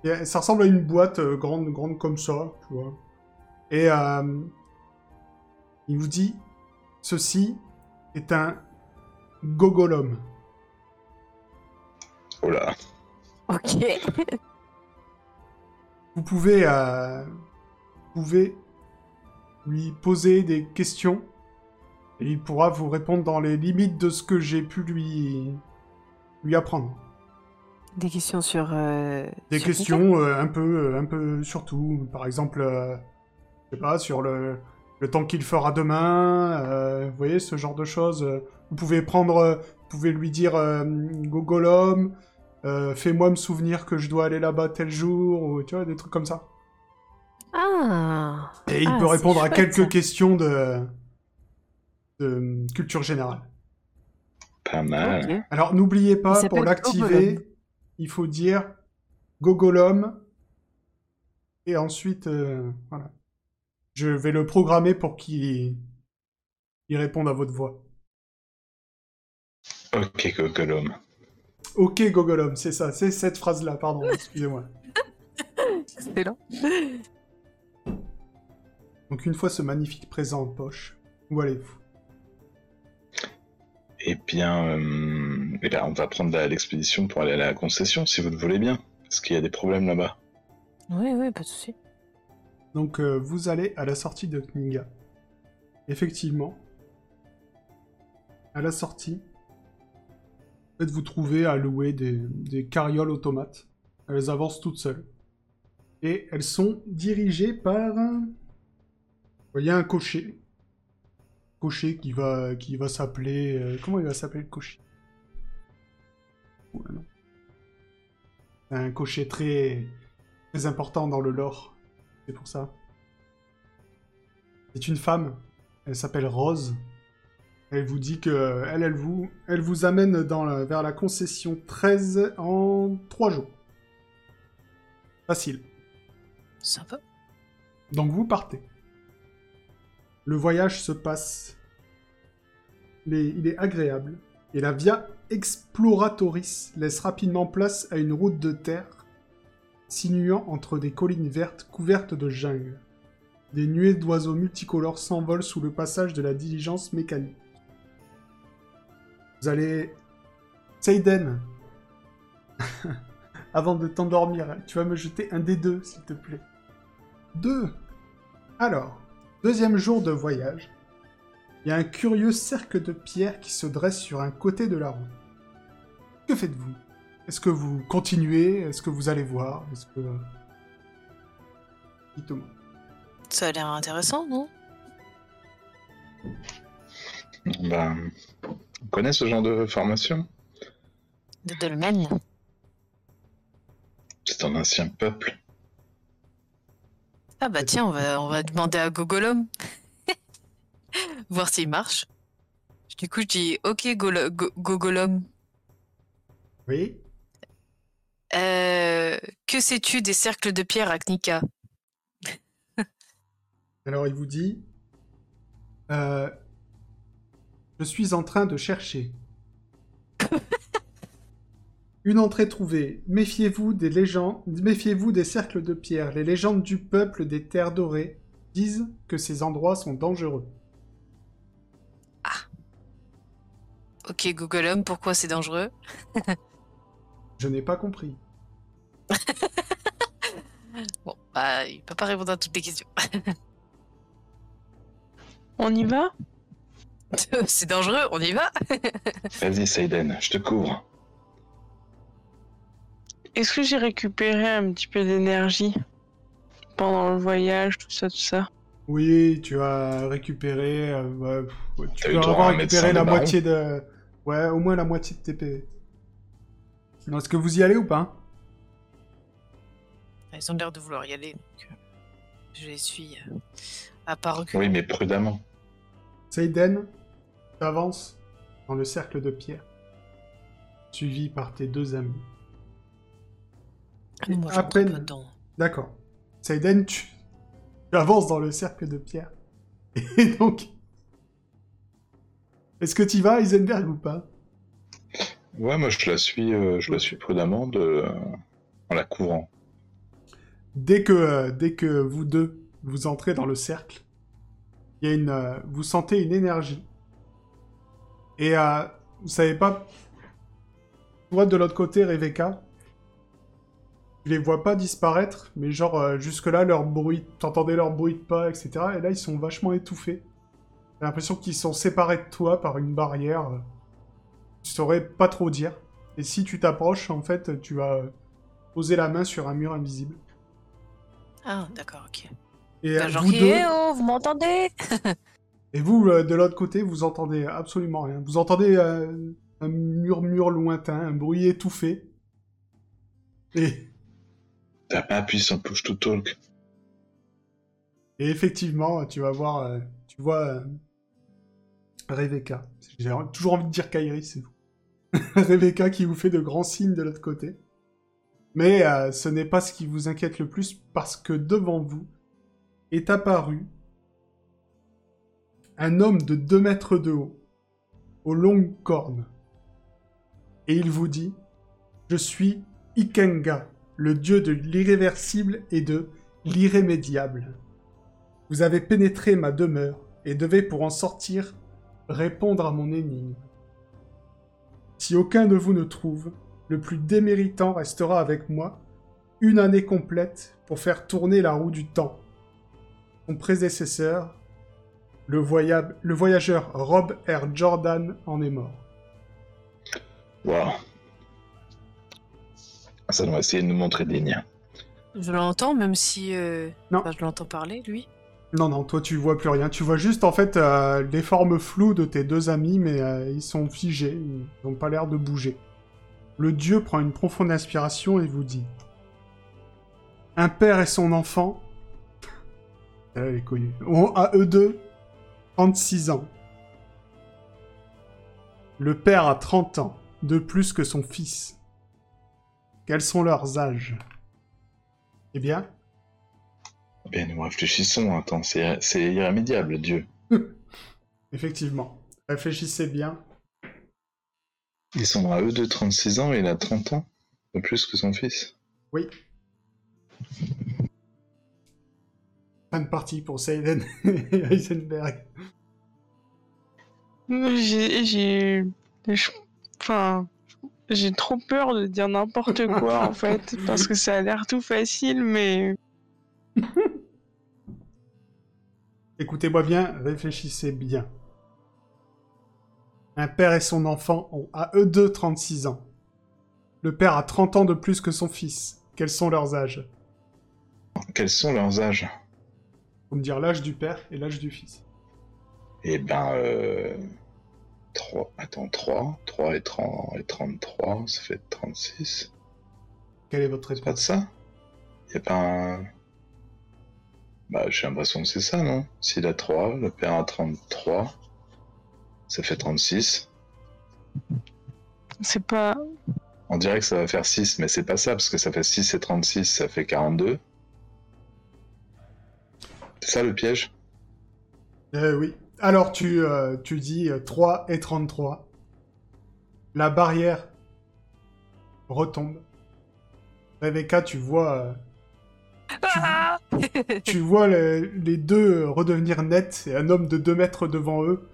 Et ça ressemble à une boîte grande, grande comme ça, tu vois. Et il vous dit, ceci est un gogolum. Oh là. Ok. Vous pouvez, euh, vous pouvez lui poser des questions et il pourra vous répondre dans les limites de ce que j'ai pu lui, lui apprendre. Des questions sur. euh, Des sur questions euh, un peu, un peu sur tout. Par exemple, euh, je sais pas, sur le, le temps qu'il fera demain. euh, vous voyez, ce genre de choses. euh, Vous pouvez prendre, euh, vous pouvez lui dire euh, Gogolom, euh, fais-moi me souvenir que je dois aller là-bas tel jour, ou tu vois, des trucs comme ça. Ah Et il Ah, peut répondre à quelques ça. questions de, de culture générale. Pas mal. Alors n'oubliez pas, pour l'activer, il faut dire Gogolom. Et ensuite, euh, voilà. Je vais le programmer pour qu'il il réponde à votre voix. Ok, Gogolom. Ok, Gogolom, c'est ça, c'est cette phrase-là, pardon, excusez-moi. Excellent. Donc une fois ce magnifique présent en poche, où allez-vous? Eh bien, euh, eh bien, on va prendre l'expédition pour aller à la concession, si vous le voulez bien. Parce qu'il y a des problèmes là-bas. Oui, oui, pas de souci. Donc euh, vous allez à la sortie de Kninga. Effectivement, à la sortie, peut-être vous trouvez à louer des, carrioles automates. Elles avancent toutes seules. Et elles sont dirigées par... Il y a un cocher. Cocher qui va, qui va s'appeler... euh, comment il va s'appeler le cocher? Un cocher très, très important dans le lore. C'est pour ça. C'est une femme. Elle s'appelle Rose. Elle vous dit que elle, elle vous, elle vous amène dans la- vers la concession 13 en 3 jours. Facile. Sympa. Donc vous partez. Le voyage se passe. Il est, il est agréable. Et la Via Exploratoris laisse rapidement place à une route de terre sinuant entre des collines vertes couvertes de jungle. Des nuées d'oiseaux multicolores s'envolent sous le passage de la diligence mécanique. Vous allez... Seiden Avant de t'endormir, tu vas me jeter un des deux, s'il te plaît. Deux. Alors, deuxième jour de voyage. Il y a un curieux cercle de pierre qui se dresse sur un côté de la route. Que faites-vous? Est-ce que vous continuez? Est-ce que vous allez voir? Est-ce que... Dites-moi. Ça a l'air intéressant, non? Ben, on connaît ce genre de formation De dolmen. C'est un ancien peuple. Ah bah tiens, on va, on va demander à Gogolom. Voir s'il marche. Du coup, je dis Ok, Golo- Go- Gogolom. Oui Euh, que sais-tu des cercles de pierre à Knika Alors il vous dit... euh, Je suis en train de chercher. Une entrée trouvée. Méfiez-vous des légendes, méfiez-vous des cercles de pierre. Les légendes du peuple des terres dorées disent que ces endroits sont dangereux. Ok, Google Home, pourquoi c'est dangereux? Je n'ai pas compris. Bon, bah, il peut pas répondre à toutes les questions. On y va? C'est dangereux, on y va Vas-y, Seiden, je te couvre. Est-ce que j'ai récupéré un petit peu d'énergie pendant le voyage, tout ça, tout ça? Oui, tu as récupéré. euh, pff, tu peux avoir un récupéré la moitié de. Ouais, au moins la moitié de. Non, Est-ce que vous y allez ou pas? Ils ont l'air de vouloir y aller, donc euh, je les suis euh, à pas reculer. Oui, mais prudemment. Seiden, tu avances dans le cercle de pierre, suivi par tes deux amis. Ah, Moi, je à peine. dedans. D'accord. Seiden, tu... tu avances dans le cercle de pierre. Et donc. Est-ce que tu vas, Heisenberg, ou pas? Ouais, moi je la suis, euh, je la suis prudemment de... en la couvrant. Dès que, euh, dès que vous deux vous entrez dans le cercle, il y a une, euh, vous sentez une énergie. Et euh, vous savez pas. Toi de l'autre côté, Rebecca, tu les vois pas disparaître, mais genre jusque-là, leur bruit, t'entendais leur bruit de pas, etc. Et là, ils sont vachement étouffés. T'as l'impression qu'ils sont séparés de toi par une barrière. Tu saurais pas trop dire. Et si tu t'approches, en fait, tu vas poser la main sur un mur invisible. Ah, d'accord, ok. Et euh, genre, vous eh deux, oh, vous m'entendez et vous euh, de l'autre côté, vous entendez absolument rien. Vous entendez euh, un murmure lointain, un bruit étouffé. Et, T'as pas appuyé sur push to talk. et effectivement, tu vas voir, euh, tu vois Rebecca. J'ai toujours envie de dire Kairi, c'est vous. Rebecca qui vous fait de grands signes de l'autre côté. Mais euh, ce n'est pas ce qui vous inquiète le plus parce que devant vous est apparu un homme de 2 mètres de haut, aux longues cornes. Et il vous dit Je suis Ikenga, le dieu de l'irréversible et de l'irrémédiable. Vous avez pénétré ma demeure et devez pour en sortir répondre à mon énigme. Si aucun de vous ne trouve, le plus déméritant restera avec moi une année complète pour faire tourner la roue du temps. Son prédécesseur, le, voya- le voyageur Rob R. Jordan, en est mort. Waouh. Ça doit essayer de nous montrer digne. Je l'entends, même si. euh, Non. enfin, je l'entends parler, lui. Non, non, toi tu vois plus rien. Tu vois juste en fait euh, les formes floues de tes deux amis, mais euh, ils sont figés, ils n'ont pas l'air de bouger. Le dieu prend une profonde inspiration et vous dit Un père et son enfant, elle est connue, ont à eux deux 36 ans. Le père a 30 ans, de plus que son fils. Quels sont leurs âges? Eh bien, Bien, nous réfléchissons. Attends, c'est irrémédiable, Dieu. effectivement, réfléchissez bien. Ils sont à eux de 36 ans et il a 30 ans. De plus que son fils. Oui. Fin de partie pour Seiden et Heisenberg. J'ai. J'ai. Enfin. J'ai trop peur de dire n'importe quoi en fait, parce que ça a l'air tout facile, mais Écoutez-moi bien, réfléchissez bien. Un père et son enfant ont à eux deux 36 ans. Le père a 30 ans de plus que son fils. Quels sont leurs âges? Quels sont leurs âges? Faut me dire l'âge du père et l'âge du fils. Eh ben, euh... 3... Attends, 3 3 et, 30... et 33, ça fait 36. Quelle est votre C'est pas de réponse? ça? Y a pas un... Bah, j'ai l'impression que c'est ça, non? S'il a 3, le père a 33, ça fait 36. c'est pas. On dirait que ça va faire 6, mais c'est pas ça, parce que ça fait 6 et 36, ça fait 42. C'est ça le piège? Euh, oui. Alors, tu, euh, tu dis euh, 3 et 33. La barrière retombe. Rebecca, tu vois, euh, Ah tu vois le- les deux redevenir nets et un homme de 2 mètres devant eux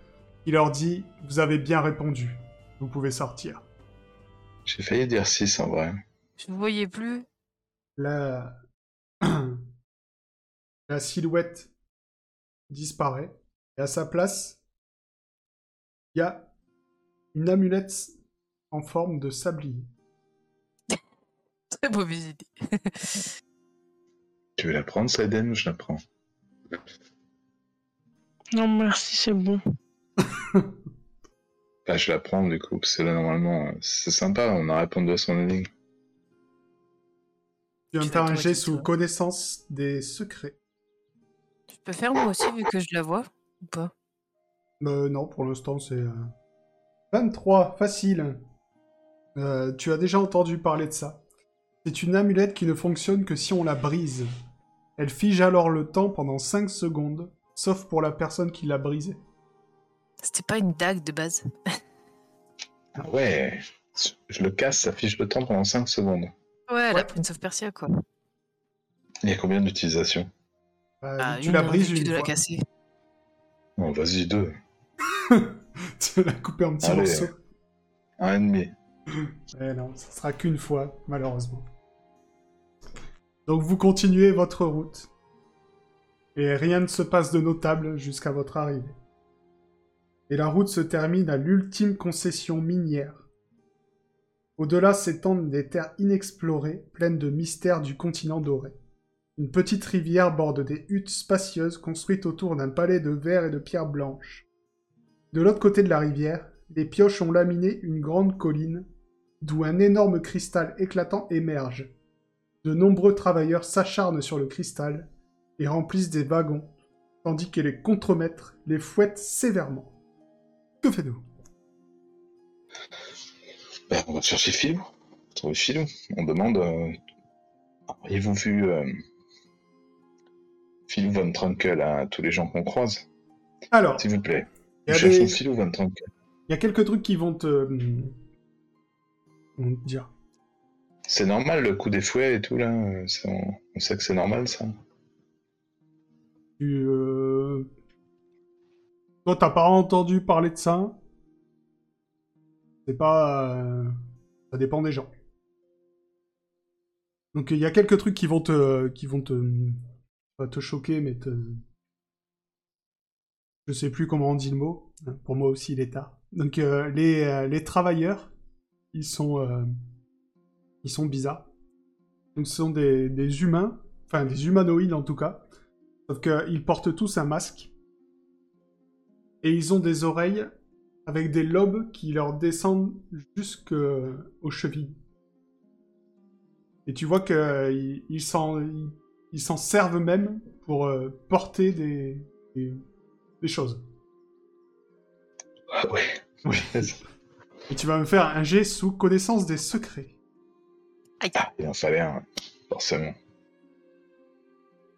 qui leur dit Vous avez bien répondu. Vous pouvez sortir. J'ai failli dire 6 en vrai. Je ne voyais plus? La... la silhouette disparaît. Et à sa place, il y a une amulette en forme de sablier. Très mauvaise idée. Tu veux la prendre, Saiden, ou je la prends? Non, merci, c'est bon. Bah, je la prends du coup, parce que là, normalement, euh, c'est sympa, on a répondu à son énigme. Tu viens de Tu faire vas un jet sous connaissance des secrets. Tu peux faire moi aussi vu que je la vois ou pas? Euh, non, pour l'instant, c'est... euh, 23, facile. Euh, tu as déjà entendu parler de ça. C'est une amulette qui ne fonctionne que si on la brise. Elle fige alors le temps pendant 5 secondes, sauf pour la personne qui l'a brisée. C'était pas une dague de base. Ah ouais, je le casse, ça fiche le temps pendant 5 secondes. Ouais, Ouais. la Prince of Persia quoi. Il y a combien d'utilisations Euh, Ah, tu une, la brises une de la fois. casser. Bon, vas-y, deux. tu l'as coupé en petits morceaux. Un et demi. Eh non, ça sera qu'une fois, malheureusement. Donc vous continuez votre route. Et rien ne se passe de notable jusqu'à votre arrivée. Et la route se termine à l'ultime concession minière. Au-delà s'étendent des terres inexplorées, pleines de mystères du continent doré. Une petite rivière borde des huttes spacieuses construites autour d'un palais de verre et de pierre blanche. De l'autre côté de la rivière, les pioches ont laminé une grande colline d'où un énorme cristal éclatant émerge. De nombreux travailleurs s'acharnent sur le cristal et remplissent des wagons, tandis que les contremaîtres les fouettent sévèrement. Que faites-vous? Ben, on va chercher Philou. Trouver Philou. On demande. Euh... Auriez-vous vu euh... Philou Von Trunkel à tous les gens qu'on croise? Alors, S'il vous plaît. il y, Nous a cherchons des- Philou Von Trunkel. il y a quelques trucs qui vont te... vont te dire? C'est normal le coup des fouets et tout là euh, on sait que c'est normal ça. Tu, euh, Toi, t'as pas entendu parler de ça? C'est pas... euh, Ça dépend des gens. Donc il y a quelques trucs qui vont te... qui vont te... Pas te choquer, mais te... Je sais plus comment on dit le mot. Pour moi aussi, il est tard. Donc euh, les, euh, les travailleurs, ils sont... Ils sont bizarres. Donc ce sont des, des humains, enfin des humanoïdes en tout cas, Sauf qu'ils portent tous un masque. Et ils ont des oreilles avec des lobes qui leur descendent jusqu'aux chevilles. Et tu vois qu'ils ils s'en ils- s'en servent même pour euh, porter des, des, des choses. Ah ouais. Oui. Et tu vas me faire un jet sous connaissance des secrets. Ah, il en fallait un, forcément.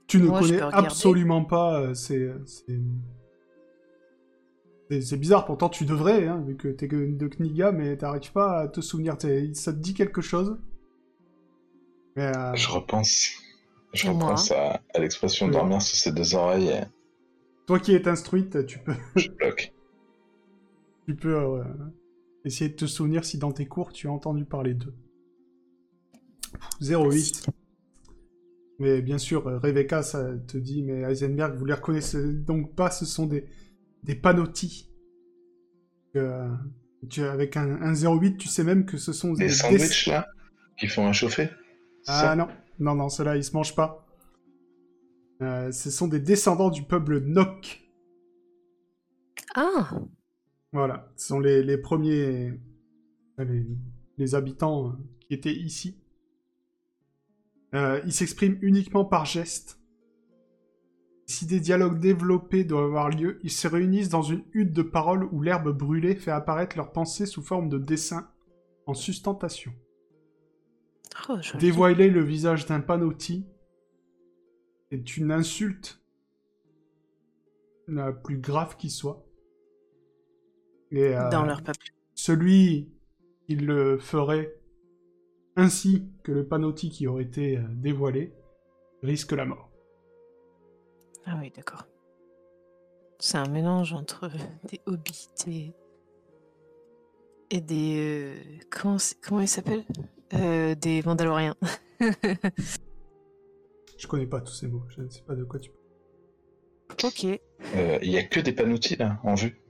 Tu ne Moi, connais absolument pas. euh, c'est- c'est- bizarre. Pourtant, tu devrais, hein, vu que t'es que de Kniga, mais t'arrives pas à te souvenir. Ça te dit quelque chose? Mais, euh, Je repense. Je moi repense à, à l'expression Oui. dormir sur ses deux oreilles et toi qui es instruite, tu peux, je bloque. tu peux euh, essayer de te souvenir si dans tes cours tu as entendu parler d'eux. 08. Mais bien sûr, Rebecca, ça te dit, mais Heisenberg, vous les reconnaissez donc pas, ce sont des, des panotis. Euh, tu, avec un, un 08, tu sais même que ce sont Les des... sandwichs là, qui font un chauffé Ah ça? non, non, non, ceux-là, ils se mangent pas. Euh, ce sont des descendants du peuple Nok. Ah Voilà, ce sont les, les premiers... Les, les habitants euh, qui étaient ici. Euh, ils s'expriment uniquement par gestes. Si des dialogues développés doivent avoir lieu, ils se réunissent dans une hutte de parole où l'herbe brûlée fait apparaître leurs pensées sous forme de dessins en sustentation. Oh. Dévoiler le visage d'un panoti est une insulte le plus grave qui soit. Et euh, Dans leur peuple. celui qui le ferait ainsi que le panotti qui aurait été euh, dévoilé risque la mort. Ah oui, d'accord. C'est un mélange entre des hobbits et, et des... euh, Comment, c'est- comment ils s'appellent Euh, Des Mandaloriens. Je connais pas tous ces mots, je ne sais pas de quoi tu parles. ok. Euh, Il y a que des panoutis là, en vue.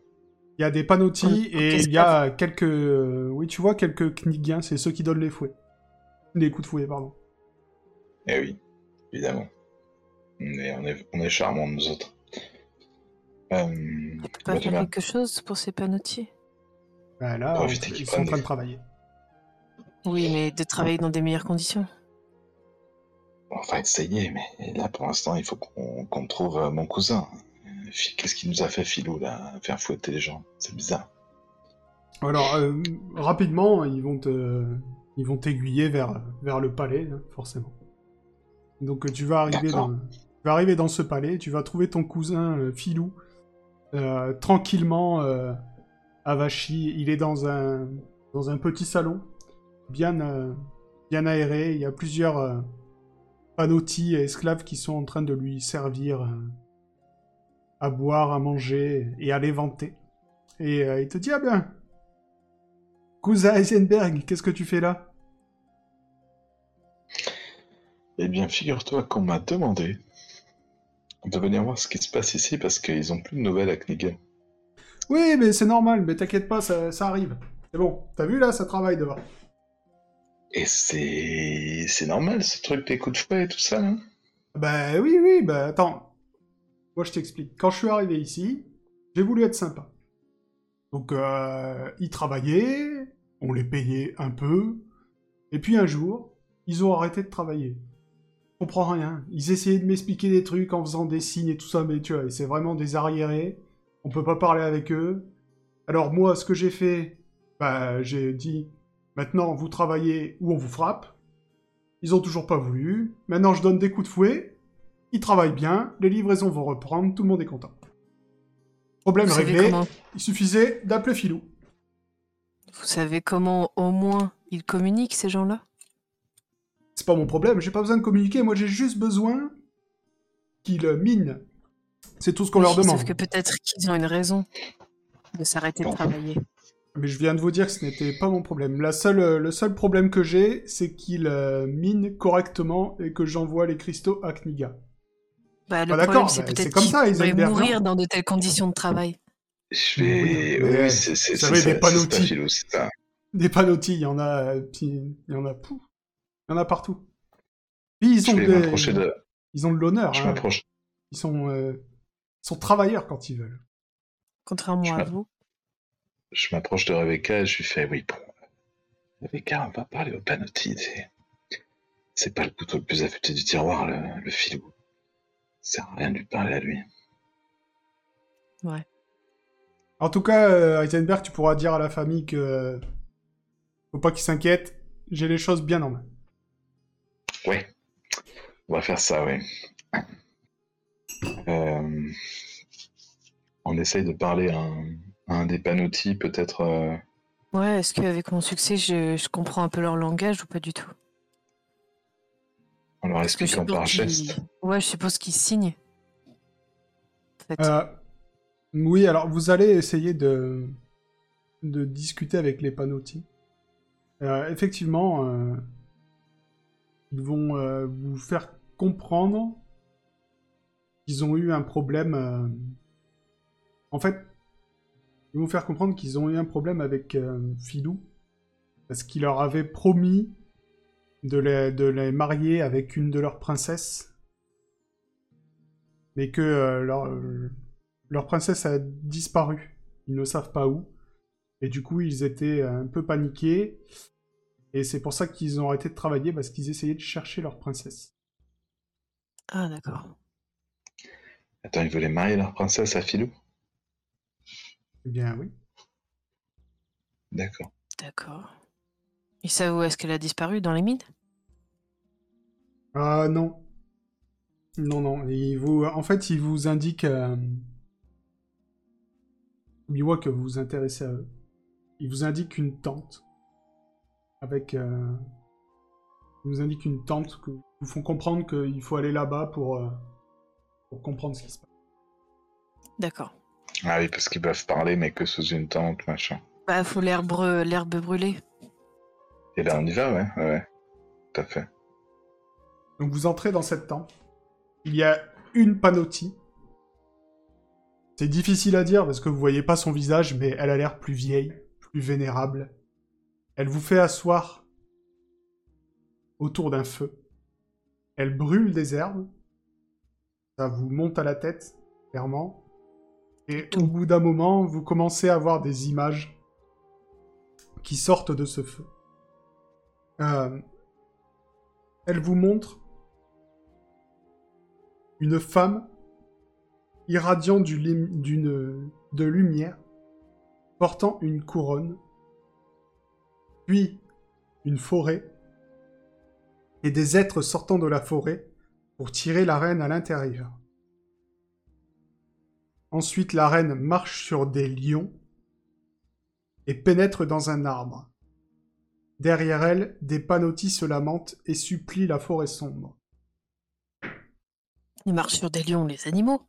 Il y a des panotti Ok, et il y a quelques... euh, Oui, tu vois, quelques knigiens, c'est ceux qui donnent les fouets. Les coups de fouet, pardon. Eh oui, évidemment. Mais on est, on est charmants, nous autres. Euh, pas bah, faire quelque chose pour ces panotiers? Bah, là, on- ils sont en train de travailler. Oui, mais de travailler dans des meilleures conditions. Enfin, essayer, mais là, pour l'instant, il faut qu'on trouve euh, mon cousin. Qu'est-ce qu'il nous a fait, Philou, là Faire fouetter les gens? C'est bizarre. Alors, euh, rapidement, ils vont te... Ils vont t'aiguiller vers, vers le palais, hein, forcément. Donc tu vas arriver dans, tu vas arriver dans ce palais, tu vas trouver ton cousin Filou euh, tranquillement euh, à Vachi. Il est dans un dans un petit salon bien euh, bien aéré. Il y a plusieurs euh, panotis et esclaves qui sont en train de lui servir à boire, à manger et à l'éventer. Et il te dit ah bien, cousin Heisenberg, qu'est-ce que tu fais là? Eh bien, figure-toi qu'on m'a demandé de venir voir ce qui se passe ici parce qu'ils ont plus de nouvelles à Knigan. Oui, mais c'est normal, mais t'inquiète pas, ça, ça arrive. C'est bon, t'as vu là, ça travaille devant. Et c'est. C'est normal ce truc des coups de fouet et tout ça, hein? Bah oui, oui, bah attends. Moi je t'explique. Quand je suis arrivé ici, j'ai voulu être sympa. Donc euh, ils travaillaient, on les payait un peu, et puis un jour, ils ont arrêté de travailler. Je comprends rien. Ils essayaient de m'expliquer des trucs en faisant des signes et tout ça, mais tu vois, c'est vraiment des arriérés. On peut pas parler avec eux. Alors moi, ce que j'ai fait, bah j'ai dit, maintenant vous travaillez ou on vous frappe. Ils ont toujours pas voulu. Maintenant, je donne des coups de fouet. Ils travaillent bien. Les livraisons vont reprendre. Tout le monde est content. Problème Vous réglé. comment, Il suffisait d'appeler Filou. vous savez comment au moins ils communiquent, ces gens-là? C'est pas mon problème. J'ai pas besoin de communiquer. Moi, j'ai juste besoin qu'ils minent. C'est tout ce qu'on leur demande. Sauf que peut-être qu'ils ont une raison de s'arrêter de travailler. Mais je viens de vous dire que ce n'était pas mon problème. La seule, euh, le seul problème que j'ai, c'est qu'ils euh, minent correctement et que j'envoie les cristaux à Kniga. Bah, le Ah, d'accord, problème, c'est bah, c'est peut-être comme qu'ils ça, pourraient Heisenberg, non mourir dans de telles conditions de travail. Je vais. Oui, Oui, c'est c'est- vous c'est savez, ça, des panoutis. Des panotis, il y en a, euh, il y en a, pouf, il y en a partout. Puis ils Je ont, vais des- m'approcher de. ils ont de l'honneur. Je hein. m'approche. Ils sont, euh, ils sont travailleurs quand ils veulent. Contrairement Je à vous. Je m'approche de Rebecca et je lui fais oui, bon. Rebecca, on va parler au panotis. C'est, pas le couteau le plus affûté du tiroir, le, le filou. Ça sert à rien de lui parler à lui. En tout cas, euh, Heisenberg, tu pourras dire à la famille que faut pas qu'ils s'inquiètent. J'ai les choses bien en main. Ouais. On va faire ça, oui. Euh, on essaye de parler à un, à un des panotis, peut-être. euh, Ouais, est-ce qu'avec mon succès, je, je comprends un peu leur langage ou pas du tout? En leur Parce que je expliquant par suppose geste. Ouais, je suppose qu'ils signent. En fait. Euh, oui, alors vous allez essayer de, de discuter avec les panotis. Euh, effectivement, euh, vont euh, vous faire comprendre qu'ils ont eu un problème. euh, En fait, ils vont vous faire comprendre qu'ils ont eu un problème avec euh, Filou parce qu'il leur avait promis de les, marier avec une de leurs princesses, mais que euh, euh, leur princesse a disparu. Ils ne savent pas où. Et du coup, ils étaient un peu paniqués. Et c'est pour ça qu'ils ont arrêté de travailler, parce qu'ils essayaient de chercher leur princesse. Ah, d'accord. Attends, ils voulaient marier leur princesse à Filou Eh bien, oui. D'accord. D'accord. Ils savent où est-ce qu'elle a disparu? Dans les mines? Ah non. Non, non. Il vous... En fait, il vous indique... euh, Miwa que vous vous intéressez à eux. Ils vous indiquent une tente. Avec. euh, Ils vous indiquent une tente que vous font comprendre qu'il faut aller là-bas pour, euh, pour comprendre ce qui se passe. D'accord. Ah oui, parce qu'ils peuvent parler, mais que sous une tente, machin. Bah, faut l'herbe l'herbe brûlée. Et là, on y va, ouais, ouais, ouais. Tout à fait. Donc vous entrez dans cette tente. Il y a une panotie. C'est difficile à dire parce que vous voyez pas son visage, mais elle a l'air plus vieille, plus vénérable. Elle vous fait asseoir autour d'un feu. Elle brûle des herbes. Ça vous monte à la tête, clairement. Et au bout d'un moment, vous commencez à voir des images qui sortent de ce feu. Euh, elle vous montre une femme irradiant du de lumière, portant une couronne, puis une forêt, et des êtres sortant de la forêt pour tirer la reine à l'intérieur. Ensuite, la reine marche sur des lions et pénètre dans un arbre. Derrière elle, des panotis se lamentent et supplient la forêt sombre. Ils marchent sur des lions, les animaux.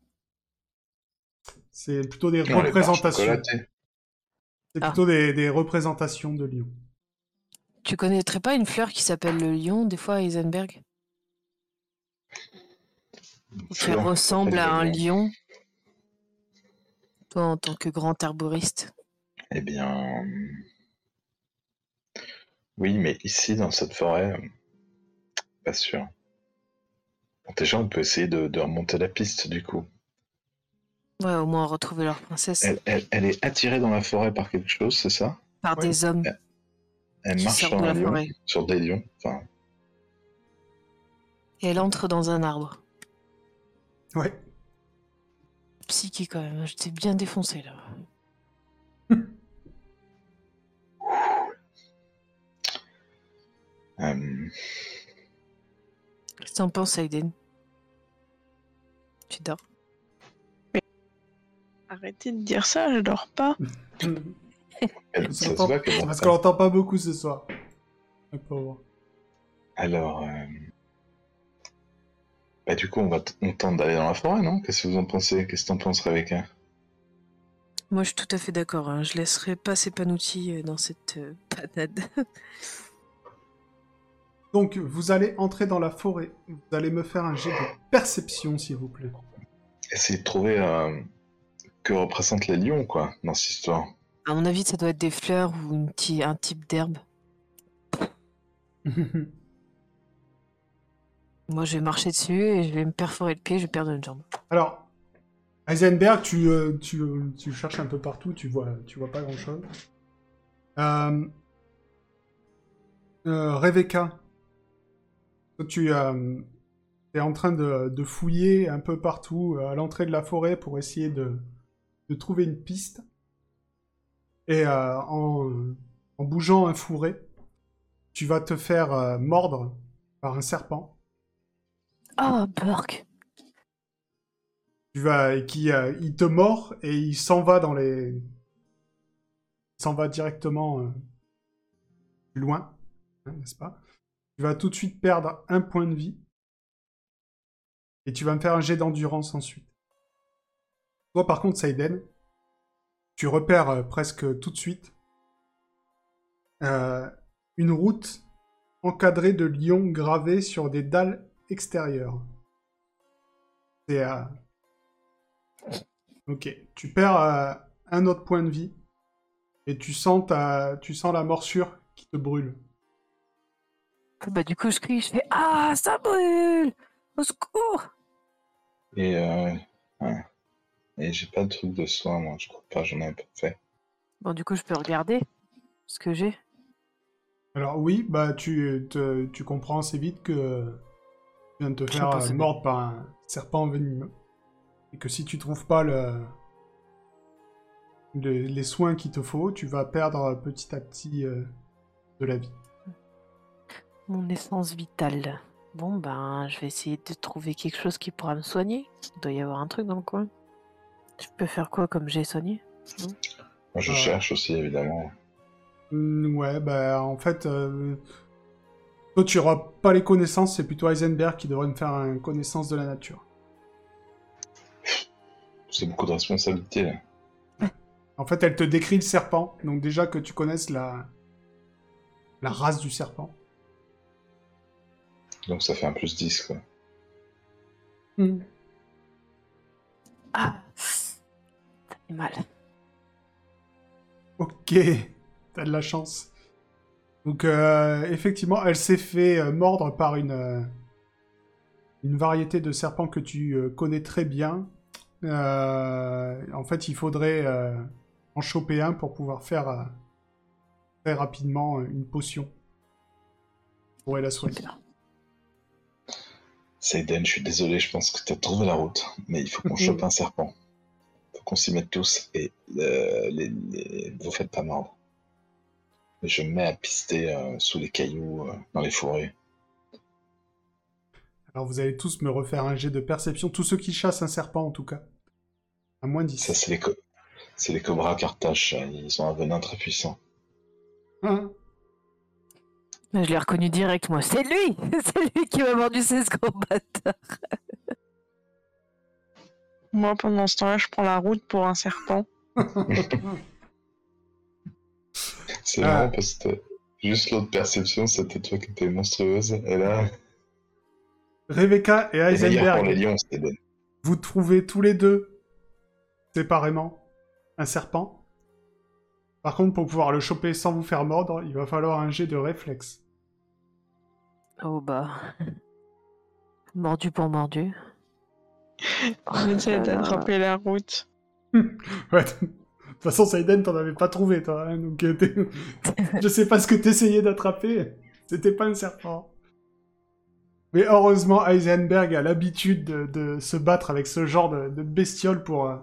C'est plutôt des représentations. C'est Ah. plutôt des, des représentations de lions. Tu connaîtrais pas une fleur qui s'appelle le lion, des fois, à Heisenberg Qui ressemble à un lion? Toi, en tant que grand arboriste. Eh bien. Oui, mais ici, dans cette forêt, euh, pas sûr. Bon, déjà, on peut essayer de, de remonter la piste, du coup. Ouais, au moins retrouver leur princesse Elle, elle- elle est attirée dans la forêt par quelque chose, c'est ça? Par ouais. des hommes Elle qui marche sur de un la lion, forêt. sur des lions. Enfin, Et elle entre dans un arbre. Ouais. Psyché quand même, je t'ai bien défoncé là. euh, Qu'est-ce que t'en penses, Aiden? Tu dors? Arrêtez de dire ça, je dors pas. elle- Ça ça parce pas. qu'on l'entend pas beaucoup ce soir. Alors, euh, bah, du coup, on, va on tente d'aller dans la forêt, non? Qu'est-ce que vous en pensez? Qu'est-ce que t'en penses, Rebecca? Moi, je suis tout à fait d'accord. hein. Je laisserai pas ces panoutis euh, dans cette euh, panade. Donc, vous allez entrer dans la forêt. Vous allez me faire un jet de perception, s'il vous plaît. Essayer de trouver euh, que représentent les lions, quoi, dans cette histoire. À mon avis, ça doit être des fleurs ou une un type d'herbe. Moi, je vais marcher dessus et je vais me perforer le pied, je vais perdre une jambe. Alors, Heisenberg, tu, euh, tu, euh, tu cherches un peu partout, tu vois, tu vois pas grand-chose. Euh, euh, Rebecca, tu euh, es en train de, de fouiller un peu partout à l'entrée de la forêt pour essayer de, de trouver une piste. Et euh, en, en bougeant un fourré, tu vas te faire euh, mordre par un serpent. Oh, Burk tu vas et qui euh, il te mord et il s'en va dans les il s'en va directement plus loin hein, n'est-ce pas? Tu vas tout de suite perdre un point de vie. Et tu vas me faire un jet d'endurance ensuite. Toi par contre Saiden tu repères euh, presque tout de suite euh, une route encadrée de lions gravés sur des dalles extérieures c'est euh, Ok, tu perds euh, un autre point de vie et tu sens ta, tu sens la morsure qui te brûle. Bah, du coup, je crie, je fais Ah, ça brûle Au secours Et, euh, ouais. Et j'ai pas de truc de soin, moi, je crois pas, j'en ai pas fait. Bon, du coup, je peux regarder ce que j'ai. Alors oui, bah tu, te- tu comprends assez vite que tu viens de te faire euh, mordre par un serpent venimeux et que si tu trouves pas le, le- les soins qu'il te faut, tu vas perdre petit à petit euh, de la vie. Mon essence vitale. Bon, ben, je vais essayer de trouver quelque chose qui pourra me soigner. Il doit y avoir un truc dans le coin. Je peux faire quoi comme j'ai soigné Moi, je Ah. cherche aussi, évidemment. Hmm, ouais, bah en fait, euh, toi tu n'auras pas les connaissances, c'est plutôt Heisenberg qui devrait me faire une connaissance de la nature. C'est beaucoup de responsabilités, là. En fait, elle te décrit le serpent, donc déjà que tu connaisses la, la race du serpent. Donc ça fait un plus 10, quoi. Ah, ça fait mal. Ok, t'as de la chance. Donc, euh, effectivement, elle s'est fait euh, mordre par une, euh, une variété de serpents que tu euh, connais très bien. Euh, en fait, il faudrait euh, en choper un pour pouvoir faire euh, très rapidement une potion. Pour la soigner. Seiden, je suis désolé, je pense que t'as trouvé la route, mais il faut qu'on chope un serpent. Qu'on s'y mette tous et euh, les, les- vous faites pas mordre. Et je me mets à pister euh, sous les cailloux, euh, dans les forêts. Alors, vous allez tous me refaire un jet de perception, tous ceux qui chassent un serpent en tout cas. À moins 10. Ça, c'est les, co- les cobras cartaches, ils ont un venin très puissant. Hein? Je l'ai reconnu direct, moi. C'est lui C'est lui qui m'a mordu ses bâtard. Moi, pendant ce temps-là, je prends la route pour un serpent. C'est Ah. marrant parce que juste l'autre perception, c'était toi qui étais monstrueuse, et là, Rebecca et Heisenberg, lions, vous trouvez tous les deux, séparément, un serpent. Par contre, pour pouvoir le choper sans vous faire mordre, il va falloir un jet de réflexe. Oh bah. Mordu pour mordu. On essaie là là. d'attraper la route. Ouais, de toute façon, Saiden, t'en avais pas trouvé, toi. hein, donc, euh, je sais pas ce que t'essayais d'attraper. C'était pas un serpent. Mais heureusement, Heisenberg a l'habitude de, de se battre avec ce genre de, de bestiole pour, euh,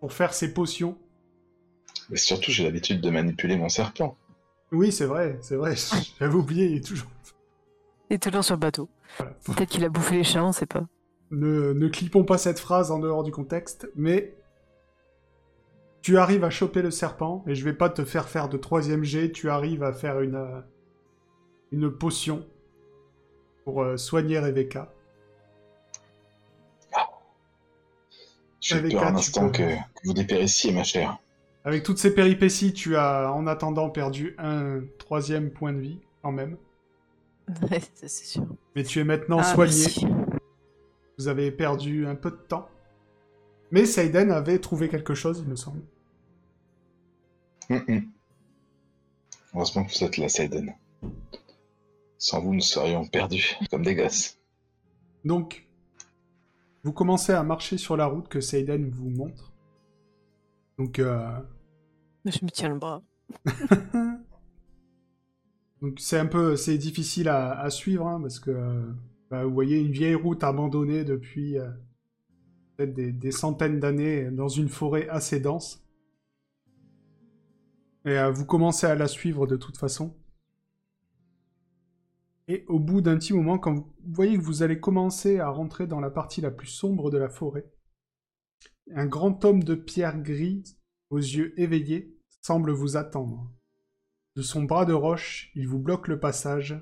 pour faire ses potions. Mais surtout, j'ai l'habitude de manipuler mon serpent. Oui, c'est vrai, c'est vrai. J'avais oublié, il est toujours. Il est toujours sur le bateau. Voilà. Peut-être qu'il a bouffé les chiens, on sait pas. Ne, ne clipons pas cette phrase en dehors du contexte, mais tu arrives à choper le serpent, et je vais pas te faire faire de troisième jet, tu arrives à faire une, euh, une potion pour euh, soigner Rebecca. J'ai Avec peur un, instant peux- que, que vous dépérissiez, ma chère. Avec toutes ces péripéties, tu as en attendant perdu un troisième point de vie, quand même. Ouais, ça c'est sûr. Mais tu es maintenant Ah, soigné. Vous avez perdu un peu de temps. Mais Seiden avait trouvé quelque chose, il me semble. Hum, hum. Heureusement que vous êtes là, Seiden. Sans vous, nous serions perdus, comme des gosses. Donc, vous commencez à marcher sur la route que Seiden vous montre. Donc, euh, Je me tiens le bras. donc c'est un peu, c'est difficile à, à suivre hein, parce que euh, bah, vous voyez une vieille route abandonnée depuis euh, peut-être des, centaines d'années dans une forêt assez dense. Et euh, vous commencez à la suivre de toute façon. Et au bout d'un petit moment, quand vous voyez que vous allez commencer à rentrer dans la partie la plus sombre de la forêt, un grand homme de pierre gris, aux yeux éveillés, semble vous attendre. De son bras de roche, il vous bloque le passage,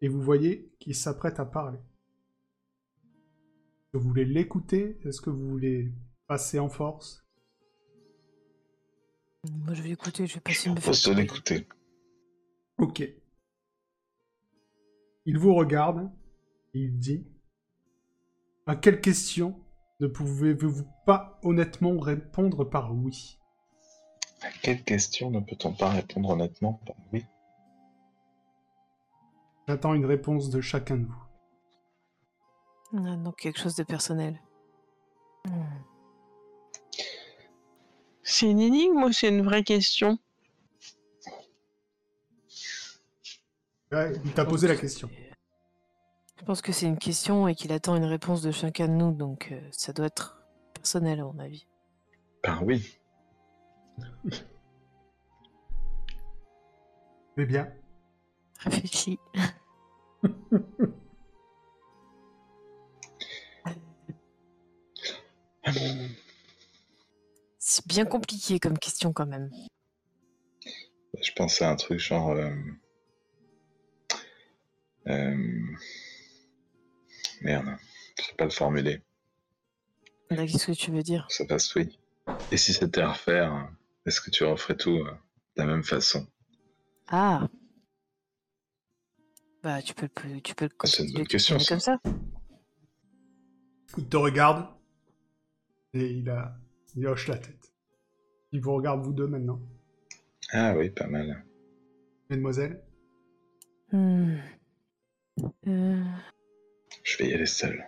et vous voyez qu'il s'apprête à parler. Est-ce que vous voulez l'écouter? Est-ce que vous voulez passer en force? Moi je vais écouter, je vais passer On me faire. l'écouter. Ok. Il vous regarde, et il dit À quelle question ne pouvez-vous pas honnêtement répondre par oui? À quelle question ne peut-on pas répondre honnêtement Bah Oui? J'attends une réponse de chacun de vous. Ah, donc quelque chose de personnel. Hmm. C'est une énigme ou c'est une vraie question? Ouais, il t'a posé la question. Je pense que c'est une question et qu'il attend une réponse de chacun de nous, donc euh, ça doit être personnel à mon avis. Ben oui. Eh bien, Réfléchis. c'est bien compliqué comme question quand même. Je pensais à un truc genre. euh, euh, Merde, je sais pas le formuler. Qu'est-ce que tu veux dire? Ça passe, oui. Et si c'était à refaire, est-ce que tu referais tout euh, de la même façon? Ah Bah, tu peux, le- tu peux le Ah, c'est une continuer bonne de question, tourner comme ça. Il te regarde et il, a... il hoche la tête. Il vous regarde vous deux maintenant. Ah oui, pas mal. Mademoiselle Hmm. Euh, Je vais y aller seul.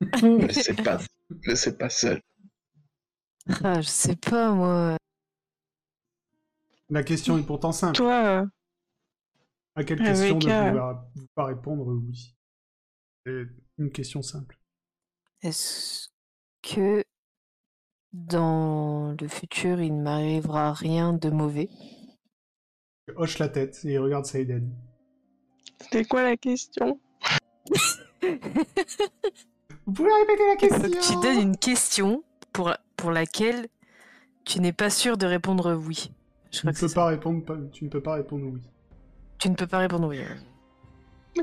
Ne laissez pas, ne laissez pas seul. Ah, je sais pas, moi. La question est pourtant simple. Toi, euh, À quelle Avec, question ne euh, pouvez-vous pas répondre oui C'est une question simple. Est-ce que dans le futur, il ne m'arrivera rien de mauvais? Il hoche la tête et regarde Saïden. c'était quoi la question? Vous pouvez répéter la question Donc, tu donnes une question pour, pour laquelle tu n'es pas sûr de répondre oui? Je Tu ne crois que peux c'est pas ça. répondre. pas- Tu ne peux pas répondre oui. Tu ne peux pas répondre oui.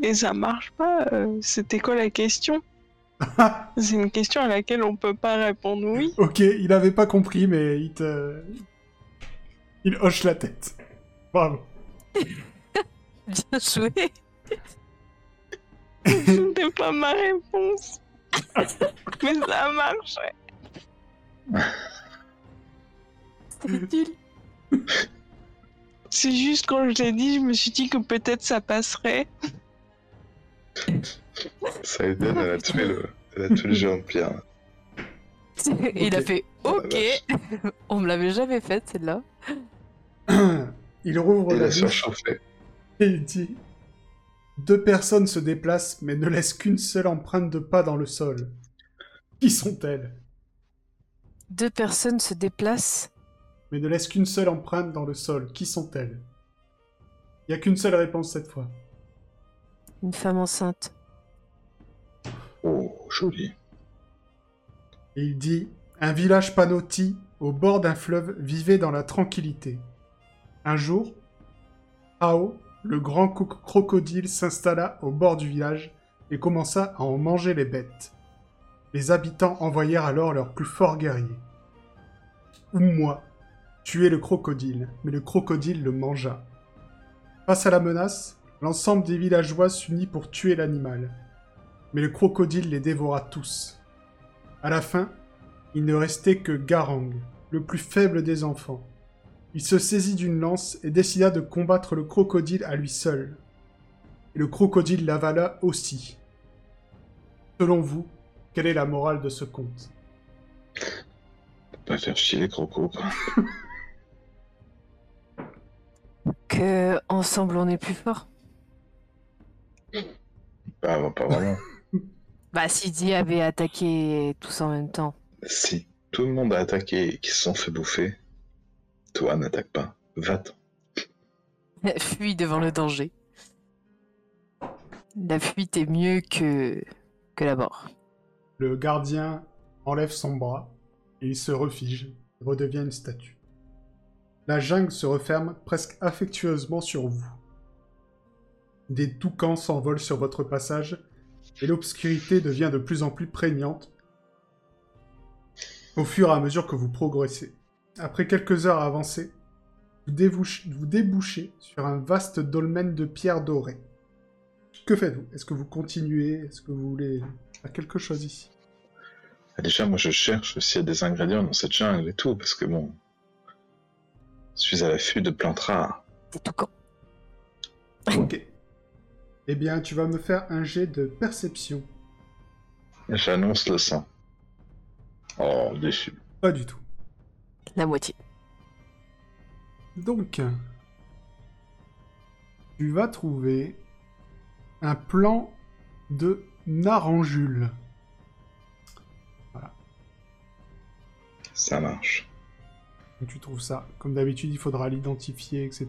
Et ça marche pas. euh, C'était quoi la question C'est une question à laquelle on peut pas répondre oui. ok, il avait pas compris, mais il te. Il hoche la tête. Bravo. Bien joué. C'était pas ma réponse. Mais ça marche. C'était nul. C'est juste quand je l'ai dit, je me suis dit que peut-être ça passerait. Ça Eden, elle a tué le, elle a tué le géant de pierre. Il a Ok. fait la OK. On me l'avait jamais faite celle-là. il rouvre Il la a bouche surchauffé. et il dit Deux personnes se déplacent, mais ne laissent qu'une seule empreinte de pas dans le sol. Qui sont-elles? Deux personnes se déplacent. Mais ne laissent qu'une seule empreinte dans le sol. Qui sont-elles? Il n'y a qu'une seule réponse cette fois. Une femme enceinte. Oh, joli. Et il dit Un village panoti, au bord d'un fleuve, vivait dans la tranquillité. Un jour, Ao, le grand co- crocodile, s'installa au bord du village et commença à en manger les bêtes. Les habitants envoyèrent alors leurs plus forts guerriers. Ou moi, tuer le crocodile, mais le crocodile le mangea. Face à la menace, l'ensemble des villageois s'unit pour tuer l'animal. Mais le crocodile les dévora tous. À la fin, il ne restait que Garang, le plus faible des enfants. Il se saisit d'une lance et décida de combattre le crocodile à lui seul. Et le crocodile l'avala aussi. Selon vous, quelle est la morale de ce conte? Pas faire chier les crocos. Que ensemble on est plus fort. Pas, pas vraiment. Bah si Di avait attaqué tous en même temps. Si tout le monde a attaqué et qu'ils se sont fait bouffer, toi n'attaque pas. Va-t'en. Fuis devant le danger. La fuite est mieux que que la mort. Le gardien enlève son bras et il se refige, redevient une statue. La jungle se referme presque affectueusement sur vous. Des toucans s'envolent sur votre passage et l'obscurité devient de plus en plus prégnante au fur et à mesure que vous progressez. Après quelques heures avancées, vous, dévouch- vous débouchez sur un vaste dolmen de pierres dorées. Que faites-vous? Est-ce que vous continuez? Est-ce que vous voulez faire quelque chose ici? Ah, Déjà, moi je cherche s'il y des ingrédients dans cette jungle et tout, parce que bon. Je suis à l'affût de plantes rares. C'est tout quand. Ok. Eh bien, tu vas me faire un jet de perception. J'annonce le sang. Oh, déçu. Pas du tout. La moitié. Donc, tu vas trouver un plan de Naranjule. Ça marche. Donc, tu trouves ça. Comme d'habitude, il faudra l'identifier, etc.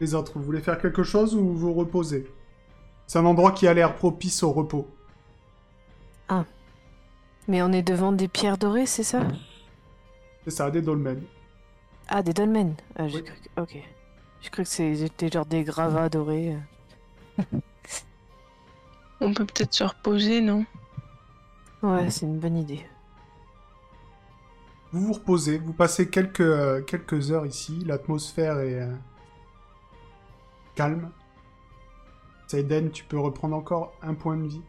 Les autres, vous voulez faire quelque chose ou vous reposez? C'est un endroit qui a l'air propice au repos. Mais on est devant des pierres dorées, c'est ça? C'est ça, des dolmens. Ah, des dolmens. Ah, j'ai Oui. cru que... Ok. J'ai cru que c'était genre des gravats dorés. euh. On peut peut-être se reposer, non? Ouais, c'est une bonne idée. Vous vous reposez, vous passez quelques, euh, quelques heures ici, l'atmosphère est euh, calme. Seiden, tu peux reprendre encore un point de vie.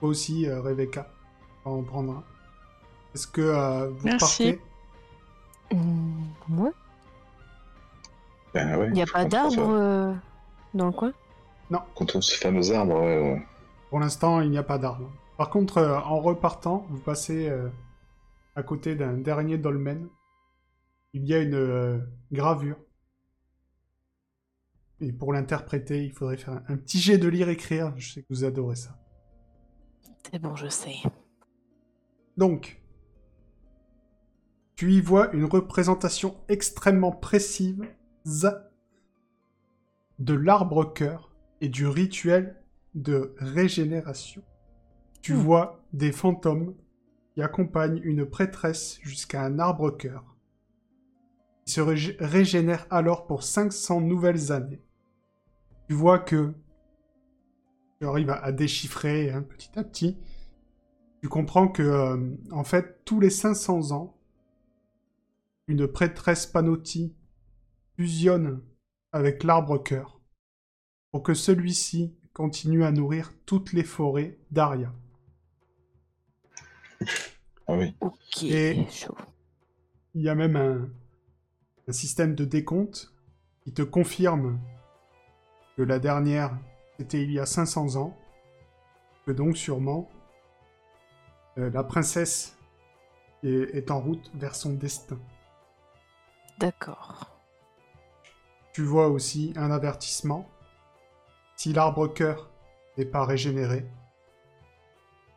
Toi aussi, euh, Rebecca, on va en prendre un. Est-ce que euh, vous Merci. partez moi Ben ouais, Il n'y a pas d'arbre euh, dans le coin? Contre ce fameux arbre, ouais, ouais. Pour l'instant, il n'y a pas d'arbre. Par contre, euh, en repartant, vous passez euh, à côté d'un dernier dolmen. Il y a une euh, gravure. Et pour l'interpréter, il faudrait faire un, un petit jet de lire-écrire. Je sais que vous adorez ça. C'est bon, je sais. Donc, tu y vois une représentation extrêmement précise de l'arbre-cœur et du rituel de régénération. Tu Hmm. vois des fantômes qui accompagnent une prêtresse jusqu'à un arbre-cœur. qui se rég- régénère alors pour 500 nouvelles années. Tu vois que tu arrives à, à déchiffrer hein, petit à petit. Tu comprends que, euh, en fait, tous les 500 ans, une prêtresse Panotti fusionne avec l'arbre-cœur pour que celui-ci continue à nourrir toutes les forêts d'Aria. Ah oui. Ok, Et- chaud. Il y a même un, un système de décompte qui te confirme que la dernière, c'était il y a 500 ans, que donc sûrement euh, la princesse est, est en route vers son destin. D'accord. Tu vois aussi un avertissement. Si l'arbre-cœur n'est pas régénéré,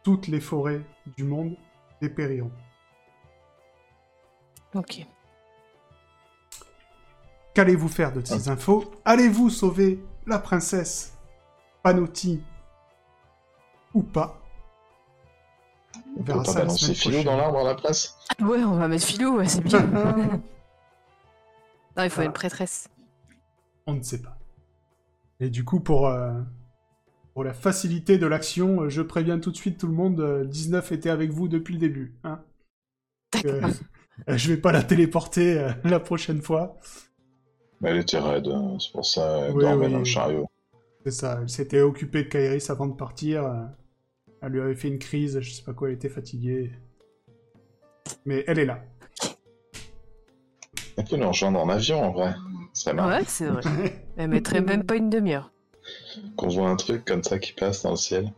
toutes les forêts du monde dépériront. Ok. Qu'allez-vous faire de ces infos? Allez-vous sauver la princesse Panotti ou pas? On verra ça la semaine dans l'arbre à la place? Ouais, on va mettre Philou, ouais, c'est bien. non, il faut Ah. une prêtresse. On ne sait pas. Et du coup, pour, euh, pour la facilité de l'action, euh, je préviens tout de suite tout le monde, euh, 19 était avec vous depuis le début. Hein. Euh, euh, je vais pas la téléporter euh, la prochaine fois. Mais elle était raide, hein, c'est pour ça elle Oui, dormait oui. dans le chariot. C'est ça, elle s'était occupée de Kairis avant de partir. euh, Elle lui avait fait une crise, je sais pas quoi, elle était fatiguée. Mais elle est là. Elle peut nous rejoindre en avion en vrai. Ouais, c'est vrai. Elle mettrait même pas une demi-heure. Qu'on voit un truc comme ça qui passe dans le ciel.